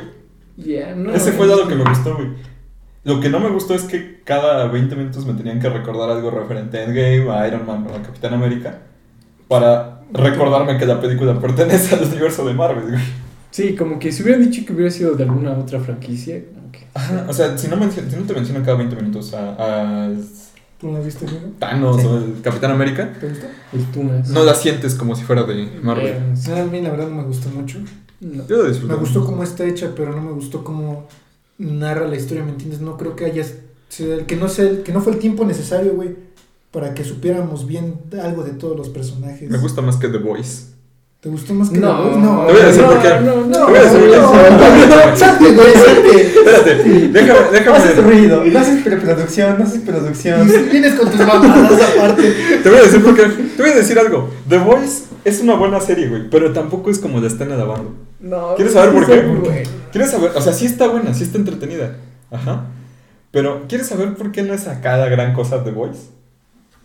Ya, no. Ese fue el lado que me gustó, güey. Lo que no me gustó es que cada 20 minutos me tenían que recordar algo referente a Endgame, a Iron Man o a Capitán América. Para recordarme que la película pertenece al universo de Marvel, güey. Sí, como que si hubieran dicho que hubiera sido de alguna otra franquicia, que. Ajá, o sea, si no, si no te mencionan cada 20 minutos a, a ¿Tú la viste, güey? Thanos Sí. o el Capitán América, ¿Te gustó? El Tunas. no la sientes como si fuera de Marvel. Eh, sí. A mí la verdad no me gustó mucho. No. Yo lo disfruté. Me gustó cómo está hecha, pero no me gustó cómo narra la historia, ¿me entiendes? No creo que haya sido- que no sé, que no fue el tiempo necesario, güey, para que supiéramos bien algo de todos los personajes. Me gusta más que The Voice. ¿Te gustó más que No, The Voice? No. Te voy a decir no, por qué. No, no, Te voy a decir por qué. no. Salte, güey, salte. Espérate, déjame, No haces déjame. ruido, no haces preproducción, no haces producción. Vienes con tus mamadas aparte. Te voy a decir por qué. Te voy a decir algo. The Voice es una buena serie, güey, pero tampoco es como la están alabando. No, ¿Quieres saber por qué? bueno. ¿Quieres saber? O sea, sí está buena, sí está entretenida. Ajá. Pero, ¿quieres saber por qué no es acá la gran cosa The Voice?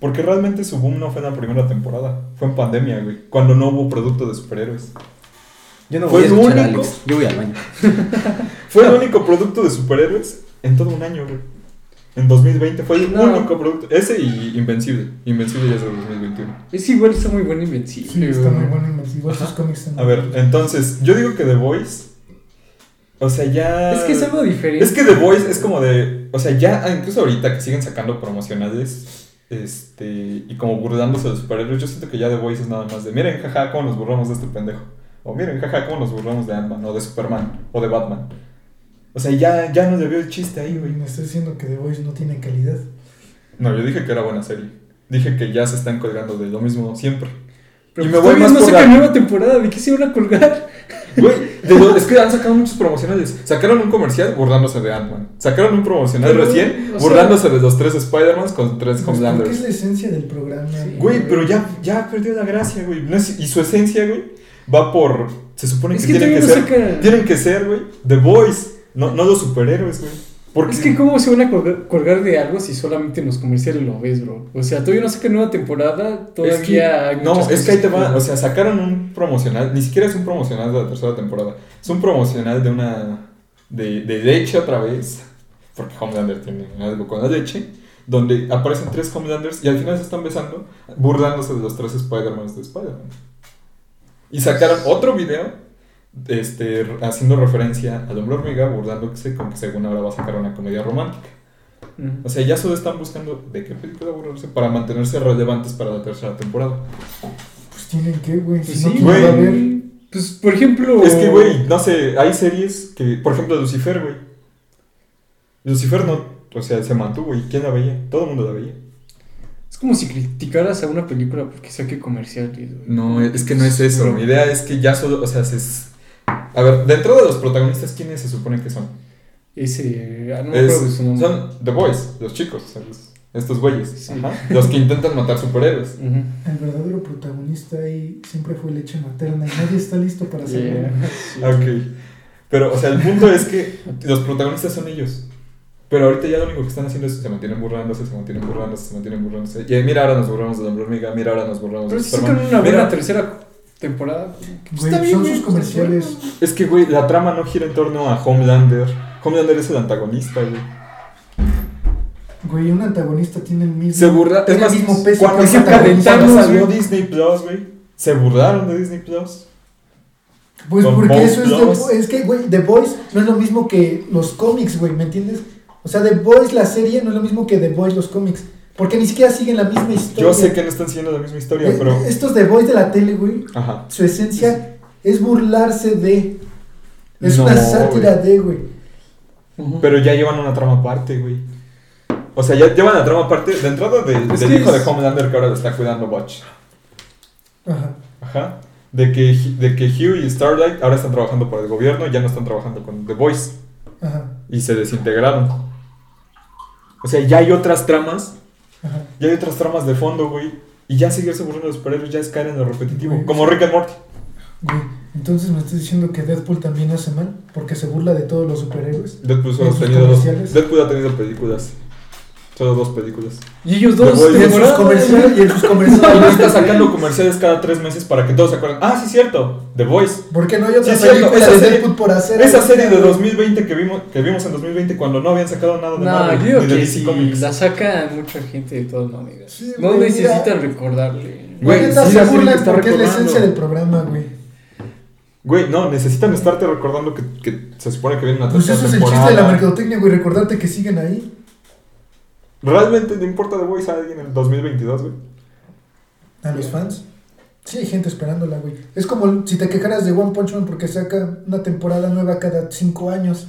Porque realmente su boom no fue en la primera temporada. Fue en pandemia, güey. Cuando no hubo producto de superhéroes. Yo no Fue voy a el escuchar a único. Alex, yo voy al baño. Fue el único producto de superhéroes en todo un año, güey. En 2020 fue el No. único producto. Ese y Invencible. Invencible ya es de 2021. Es igual, está muy bueno Invencible. Sí, está muy bueno Invencible. Sus cómics están A ver, entonces, yo digo que The Voice. O sea, ya. Es que es algo diferente. Es que The Voice es como de. O sea, ya, ah, incluso ahorita que siguen sacando promocionales. Este. Y como burlándose de superhéroes, yo siento que ya The Voice es nada más de. Miren, jaja, cómo nos burlamos de este pendejo. O miren, jaja, cómo nos burlamos de Ant-Man, o de Superman, o de Batman. O sea, ya, ya no le veo el chiste ahí, güey. Me estás diciendo que The Voice no tiene calidad. No, yo dije que era buena serie. dije que ya se están colgando de lo mismo siempre. Pero y pues me voy más no por sacan la- nueva temporada, ¿de qué se van a colgar? Güey, de lo- es que han sacado muchos promocionales. Sacaron un comercial burlándose de Ant-Man. Sacaron un promocional Pero, recién o sea- burlándose de los tres Spider-Mans con tres Pues, porque es Homelanders. la esencia del programa. Güey, pero ya, ya perdió la gracia, güey. No es- y su esencia, güey, va por. Se supone Es que, que tienen que ser. Tienen que ser, güey, The Boys. No, no los superhéroes, güey. Porque Es que cómo se van a colgar, colgar de algo si solamente en los comerciales lo ves, bro. O sea, todavía no sacan nueva temporada, todavía Es que- hay no, es que ahí te va, o sea, sacaron un promocional, ni siquiera es un promocional de la tercera temporada, es un promocional de una, de, de leche otra vez, porque Homelander tiene algo con la leche, donde aparecen tres Homelanders y al final se están besando, burlándose de los tres Spider-Man de Spider-Man. Y sacaron otro video, este, haciendo referencia al hombre hormiga, burlándose con que según ahora va a sacar una comedia romántica. O sea, ya solo están buscando de qué película burlarse para mantenerse relevantes para la tercera temporada. Pues tienen que, güey. Pues Si no, sí, ¿quién va a ver? güey. Pues, por ejemplo... Es que, güey, no sé, hay series que, por ejemplo, Lucifer, güey. Lucifer no, o sea, se mantuvo y ¿quién la veía? Todo el mundo la veía. Es como si criticaras a una película porque saque comerciales, güey. No, es que no es eso. Mi idea es que ya solo, o sea, se... A ver, dentro de los protagonistas, ¿quiénes se supone que son? Ese... ah, no me Es- acuerdo de su nombre. son The Boys, los chicos, los- estos güeyes. Sí. Ajá, los que intentan matar superhéroes. Ujú. El verdadero protagonista ahí siempre fue leche materna y nadie está listo para hacerlo. Yeah. Ok. Pero, o sea, el punto es que los protagonistas son ellos. Pero ahorita ya lo único que están haciendo es se mantienen burlándose, se mantienen burlándose, se mantienen burlándose. Y mira, ahora nos burlamos de la hormiga, mira, ahora nos burlamos Pero de Superman. una buena Mira, tercera temporada. Güey, Está bien, son güey, sus pues, comerciales. es que, güey, la trama no gira en torno a Homelander. Homelander es el antagonista, güey. Güey, un antagonista tiene el mismo, Se burla, es más, el mismo peso cuando, se calentamos, salió. Disney Plus, güey, se burlaron de Disney Plus. Pues Con porque Bob eso es. The, es que, güey, The Boys no es lo mismo que los cómics, güey, ¿me entiendes? O sea, The Boys, la serie, no es lo mismo que The Boys, los cómics. Porque ni siquiera siguen la misma historia. Yo sé que no están siguiendo la misma historia, Eh, pero. Estos The Boys de la tele, güey, Ajá. su esencia es burlarse de. Es No, una sátira de, güey. Pero ya llevan una trama aparte, güey. O sea, ya llevan la trama aparte de entrada de- del que hijo es- de Homelander que ahora lo está cuidando Butch. Ajá. Ajá. De que, de que Hugh y Starlight ahora están trabajando para el gobierno, ya no están trabajando con The Voice. Ajá. Y se desintegraron. O sea, ya hay otras tramas. Ajá. Ya hay otras tramas de fondo, güey. Y ya seguirse burlando de los superhéroes ya es caer en lo repetitivo. Güey, como. Rick and Morty. Güey, entonces me estás diciendo que Deadpool también hace mal porque se burla de todos los superhéroes. Deadpool solo ¿En ha tenido? Deadpool ha tenido películas. Solo dos películas. Y ellos dos. Y en sus comerciales, y en sus Y no comerciales. está sacando comerciales cada tres meses para que todos se acuerden. Ah, sí, cierto. The Voice. ¿Por qué no hay otra Sí, película esa de serie- Deadpool por hacer? Esa ahorita, serie de güey? 2020 que vimos, que vimos en 2020 cuando no habían sacado nada de No, Marvel, yo ni de DC Comics. la sacan mucha gente de todas maneras. Sí, no güey, necesitan mira. recordarle. Güey, sí se burlan porque es la esencia del programa, güey. Güey, no, necesitan estarte recordando que, que se supone que viene una Pues tercera eso es el chiste de la mercadotecnia, güey. Recordarte que siguen ahí. ¿Realmente le importa The Voice a alguien en el 2022, güey? A los fans. Sí, hay gente esperándola, güey. Es como si te quejaras de One Punch Man porque saca una temporada nueva cada cinco años.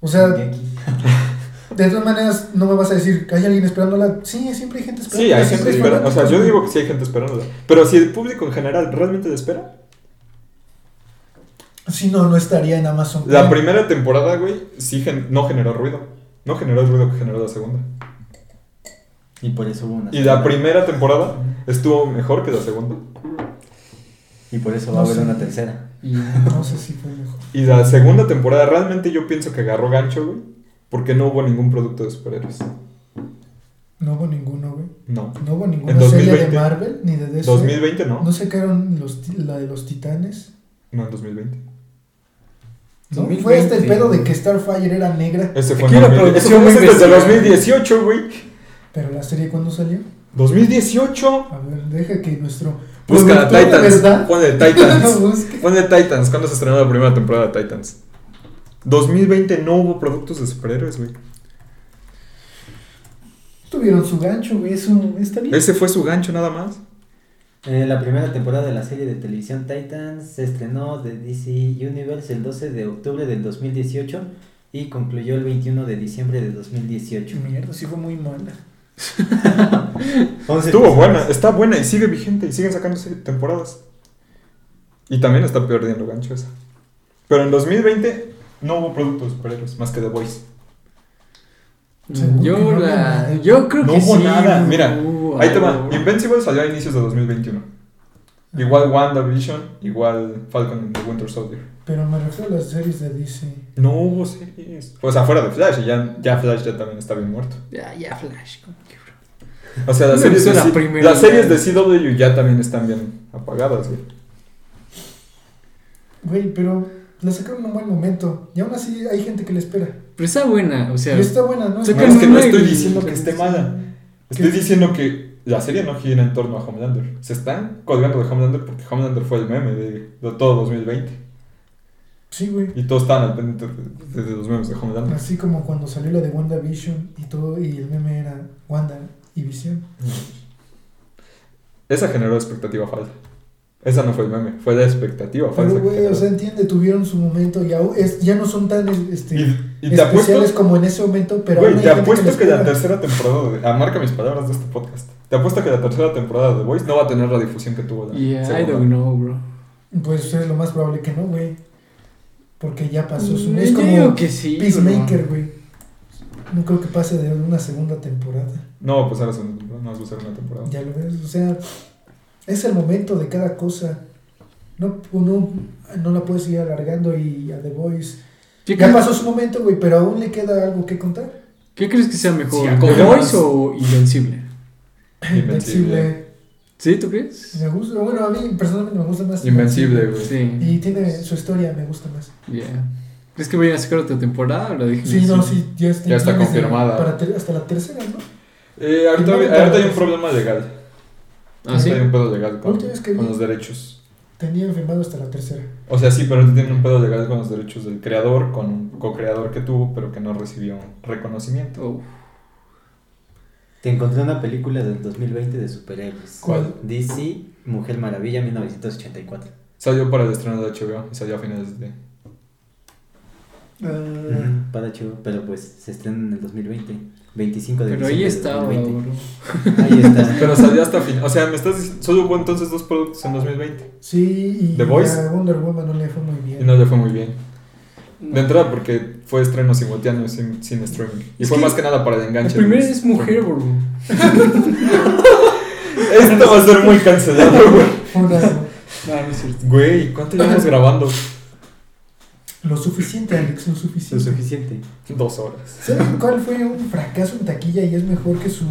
O sea, de todas maneras, no me vas a decir que hay alguien esperándola. Sí, siempre hay gente esperándola. Sí, hay gente hay esperando. O sea, yo digo que sí hay gente esperándola. Pero si el público en general realmente la espera. Si no, no estaría en Amazon. La Prime. primera temporada, güey, sí gen- no generó ruido. No generó el ruido que generó la segunda. Y por eso hubo una. Y la primera temporada estuvo mejor que la segunda. Y por eso va No a haber sé. una tercera. Y No sé si fue mejor. Y la segunda temporada realmente yo pienso que agarró gancho, güey. Porque no hubo ningún producto de superhéroes. No hubo ninguno, güey. No. No hubo ninguna En serie de 2020. Marvel ni de DC. 2020 no. No sacaron los, la de los titanes. No, en 2020. ¿No? 2020. Fue este el pedo de que Starfire era negra. Ese fue Aquí en la 2000. Ese producción desde investigada. 2018, güey. Pero la serie, ¿cuándo salió? 2018. A ver, deja que nuestro. Busca Titans. lo Titans. Ponle Titans. ¿Cuándo se estrenó la primera temporada de Titans? 2020 no hubo productos de superhéroes, güey. Tuvieron su gancho, güey. Eso está bien. Ese fue su gancho nada más. Eh, la primera temporada de la serie de televisión Titans se estrenó de DC Universe el 12 de octubre del 2018 y concluyó el 21 de diciembre de 2018. Mierda, sí fue muy mala. 11 Estuvo buena, está buena y sigue vigente y siguen sacándose temporadas. Y también está perdiendo gancho esa. Pero en 2020 no hubo productos superhéroes más que The Voice. Yo, no la, yo creo No que hubo sí, nada. Mira, Ahí te va. Invincible salió a inicios de 2021. Igual WandaVision, igual Falcon and the Winter Soldier. Pero me refiero a las series de DC. No hubo series. O sea, fuera de Flash, y ya, ya Flash ya también está bien muerto. Ya, ya, Flash. como que, bro. O sea, las series, de, la C- las series de CW ya también están bien apagadas, güey. Güey, pero la sacaron en un buen momento. Y aún así hay gente que le espera. Pero está buena, o sea. Y está buena, ¿no? No, es que no una estoy diciendo que esté mala. Estoy diciendo que la serie no gira en torno a Homelander. Se están colgando de Homelander porque Homelander fue el meme de, de todo 2020. Sí, güey. Y todos estaban al pendiente de, de- de los memes de Homelander. Así como cuando salió la de WandaVision y todo, y el meme era Wanda y Visión. Esa generó expectativa falsa. Esa no fue el meme, fue la expectativa falsa. Pero, güey, o sea, entiende, tuvieron su momento y es, ya no son tan este, y, y te apuesto, como en ese momento, pero güey, te apuesto que la tercera temporada, de, ah, marca mis palabras de este podcast. Te apuesto que la tercera temporada de Voice no va a tener la difusión que tuvo la Yeah, I don't know, bro. Pues es lo más probable que no, güey. Porque ya pasó su... Mm, Es como digo que sí, Peacemaker, güey. No creo que pase de una segunda temporada. No, pues ahora son- no va a ser una temporada. Ya lo ves, o sea, es el momento de cada cosa. No, no, no la puedes ir alargando y a The Voice. ¿Qué, Ya crees- pasó su momento, güey, pero aún le queda algo que contar. ¿Qué crees que sea mejor? Sí, ¿The acoge Voice más. o Invencible? Invencible. ¿Sí, tú crees? Me gusta, bueno, a mí personalmente me gusta más. Invencible, güey. Sí. Y tiene su historia, me gusta más. Yeah. ¿Crees que vayan a sacar otra temporada dije? Sí, no, sí, ya está, Ya está confirmada. para hasta la tercera, ¿no? Eh, ahorita, hay un problema legal. ¿Ah, sí? Hay un pedo legal con, con los derechos. Tenían firmado hasta la tercera. O sea, sí, pero tienen un pedo legal con los derechos del creador, con un co-creador que tuvo, pero que no recibió reconocimiento. Te encontré una película del 2020 de superhéroes. ¿Cuál? DC, Mujer Maravilla, 1984. Salió para el estreno de HBO y salió a finales de... Ah, Para chivo, pero pues se estrena en el 2020. 25 de Pero ahí del bro. 2020. Ahí está. Pero salió hasta fin... O sea, me estás diciendo... Solo hubo entonces dos productos en 2020. sí, y The Voice. a Wonder Woman no le fue muy bien. Y no le fue muy bien. De entrada porque fue estreno simultáneo sin, sin streaming. Y Es fue más que nada para el La enganche. primera de- es mujer, bro. Esto va a ser muy cancelado, güey. No, no es cierto. Güey, ¿cuánto llevamos grabando? Lo suficiente, Alex, lo Lo suficiente. suficiente. Dos horas. ¿Saben cuál fue un fracaso en taquilla y es mejor que su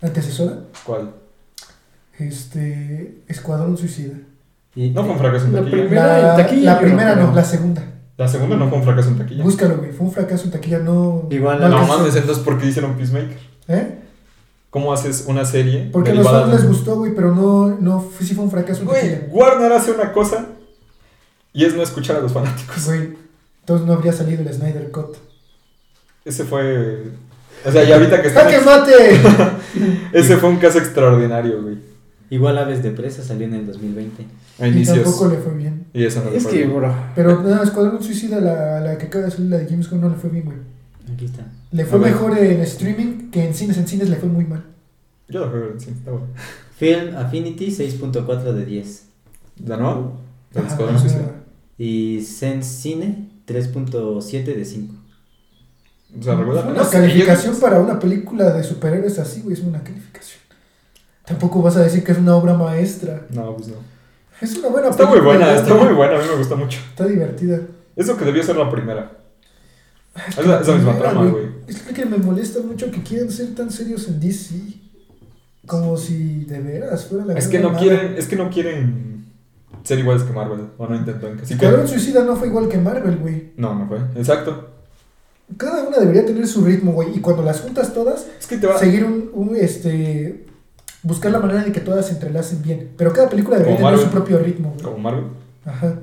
antecesora? ¿Cuál? Este. Escuadrón Suicida. Y, No fue un fracaso en La taquilla. primera- La, en taquilla la yo no primera no, la segunda. La segunda no fue un fracaso en taquilla. Búscalo, güey. Fue un fracaso en taquilla, no. Igual, no No mames, entonces ¿por qué hicieron Peacemaker? ¿Eh? ¿Cómo haces una serie? Porque a los fans les gustó, güey, pero no, no sí fue un fracaso en Güey, taquilla. Warner hace una cosa y es no escuchar a los fanáticos. Güey. Entonces no habría salido el Snyder Cut. Ese fue. O sea, y ahorita que ¡Jaque estamos. mate! Ese fue un caso extraordinario, güey. igual Aves de Presa salió en el 2020. A y inicios. tampoco le fue bien. Y eso no le Es fue que, bien. bro. Pero nada, Escuadrón Suicida, la, la que acaba de salir, la de James Gunn, no le fue bien, güey. Aquí está. Le fue mejor en streaming que en cines. En cines le fue muy mal. Yo lo veo, sí, está bueno. Film Affinity 6.4 de 10. ¿La nueva? ¿El Ajá, Escuadrón. Suicida? Y Sense Cine 3.7 de 5. O sea, regular. Una No calificación yo- para una película de superhéroes así, güey, es una calificación. Tampoco vas a decir que es una obra maestra. No, pues no. Es una buena Está muy buena, ¿no? está muy buena, a mí me gusta mucho. Está divertida. Es lo que debió ser la primera. Es Es la, misma primera, trama, güey. Es que me molesta mucho que quieran ser tan serios en DC. Como si de veras fuera la Es que no quieren, es que no quieren ser iguales que Marvel, o no intentan. que sí que- Escuadrón Suicida no fue igual que Marvel, güey. No, no fue. Exacto. Cada una debería tener su ritmo, güey. Y cuando las juntas todas, Es que te va. seguir un, un, este buscar la manera de que todas se entrelacen bien. Pero cada película debería Como tener su propio ritmo. güey. Como Marvel. Ajá.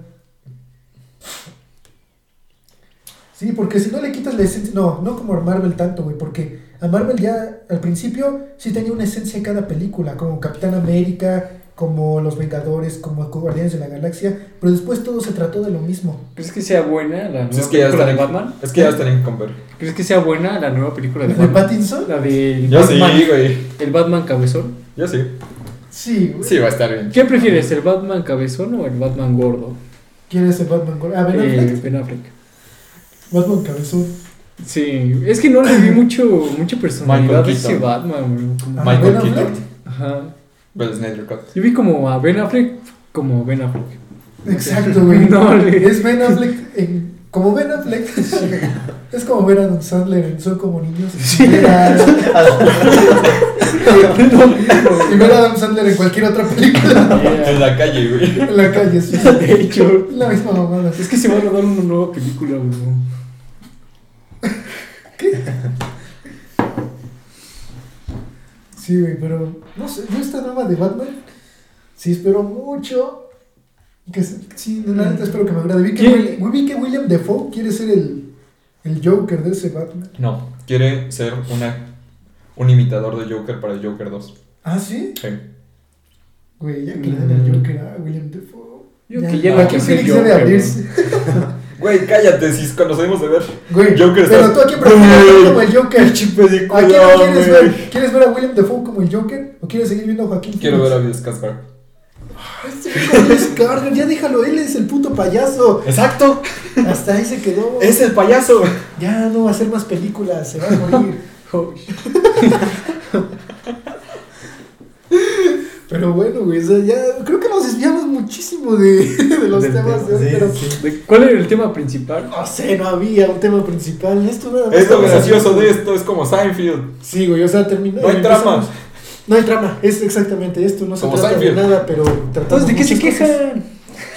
Sí, porque si no le quitas la esencia, no, no como a Marvel tanto, güey, porque a Marvel ya al principio sí tenía una esencia en cada película, como Capitán América, como Los Vengadores, como Guardianes de la Galaxia, pero después todo se trató de lo mismo. ¿Crees que sea buena la nueva Pues es que ya película de están en- Batman? Es que ya están en conver. ¿Crees que sea buena la nueva película de ¿De Batman? Pattinson? La de Yo sí, Batman, güey. el Batman cabezón. Yo sí. Sí, güey. Sí, va a estar bien. ¿Qué prefieres, el Batman cabezón o el Batman gordo? ¿Quién es el Batman? Ah, Ben Eh, Affleck. Ben Affleck. Batman Cabezón. Sí, es que no le vi mucho, mucha personalidad a Michael ese. Batman, bro. Ah, Michael. Keaton. Ajá. Well, Snyder Cut. Yo vi como a Ben Affleck como Ben Affleck. Exacto, güey. No, Es Ben Affleck en- como Ben Affleck. es como ver a Adam Sandler en Son como niños. Y ver a, y ver a Adam Sandler en cualquier otra película. En la calle, güey. En la calle, sí. De hecho, La misma mamada. es que se va a rodar una nueva película, bro. Sí, güey, pero no sé, yo esta nueva de Batman, sí espero mucho. Que sí, la neta espero que me agrade. Vi que, ¿Quién? Will- vi que William Defoe quiere ser el, el Joker de ese Batman. No, quiere ser una, un imitador de Joker para Joker 2. ¿Ah, sí? Sí. Güey, ya que le den el Joker a William Defoe. Yo que ya ser Phoenix debe Joker, abrirse. Güey, cállate, si cuando salimos de ver. Güey, Joker pero está- tú a quién prefieres ver como el Joker. Pinche película, ¿A quién lo quieres güey. ver? ¿Quieres ver a William Defoe como el Joker? ¿O quieres seguir viendo a Joaquín Quiero ver a Bill Skarsgård. Este hijo de Scarlett, ya déjalo, él es el puto payaso. Exacto, Hasta ahí se quedó. es el payaso. Ya no va a hacer más películas, se va a morir. Pero bueno, güey, o sea, ya creo que nos desviamos muchísimo de, de los temas de sí, sí. ¿De- ¿Cuál era el tema principal? no sé, no había un tema principal. Esto nada más Es lo gracioso de esto, es como Seinfeld. Sí, güey, o sea, terminó. No hay trama. No hay trama, es exactamente esto, no se Como trata Seinfeld. de nada, pero Entonces, ¿de qué se quejan?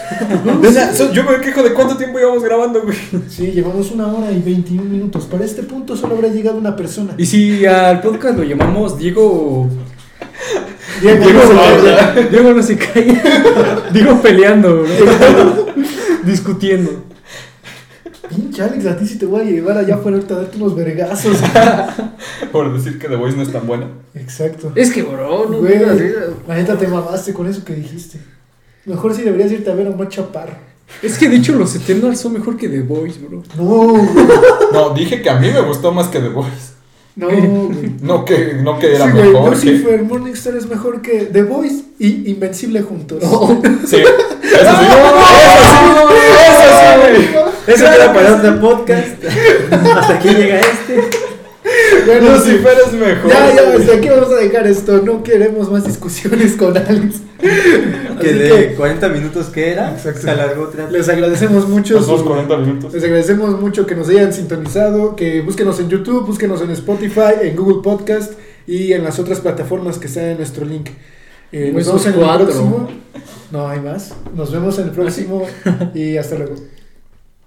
Yo me quejo de cuánto tiempo llevamos grabando, güey. Sí, llevamos una hora y 21 minutos. Para este punto solo habrá llegado una persona. Y si al podcast lo llamamos Diego. Diego, Diego, no se calla. Diego no se calla. Diego peleando, bro. Discutiendo. Pinche Alex, a ti sí te voy a llevar allá afuera ahorita a darte unos vergazos. Por decir que The Voice no es tan buena. Exacto. Es que, bro, no Güey, la neta te mamaste con eso que dijiste. Mejor si deberías irte a ver a Omar Chaparro. Es que de hecho los Eternals son mejor que The Boys, bro. No. No, dije que a mí me gustó más que The Voice. No, güey. No que, no que era Sí, güey, mejor. que- Lucifer, Morningstar es mejor que The Voice y Invencible juntos. Sí, eso sí. Eso sí, güey. Eso queda para otro podcast. Hasta aquí llega este. Bueno, sí. Lucifer es mejor. Ya, ya, hasta aquí vamos a dejar esto. No queremos más discusiones con Alex. Que Así de que 40 minutos que era, Exacto. se alargó otra. les agradecemos mucho. Los dos su- 40 minutos. Les agradecemos mucho que nos hayan sintonizado, que búsquenos en YouTube, búsquenos en Spotify, en Google Podcast y en las otras plataformas que están en nuestro link. Eh, nos vemos en el cuatro. próximo. No hay más. Nos vemos en el próximo y hasta luego.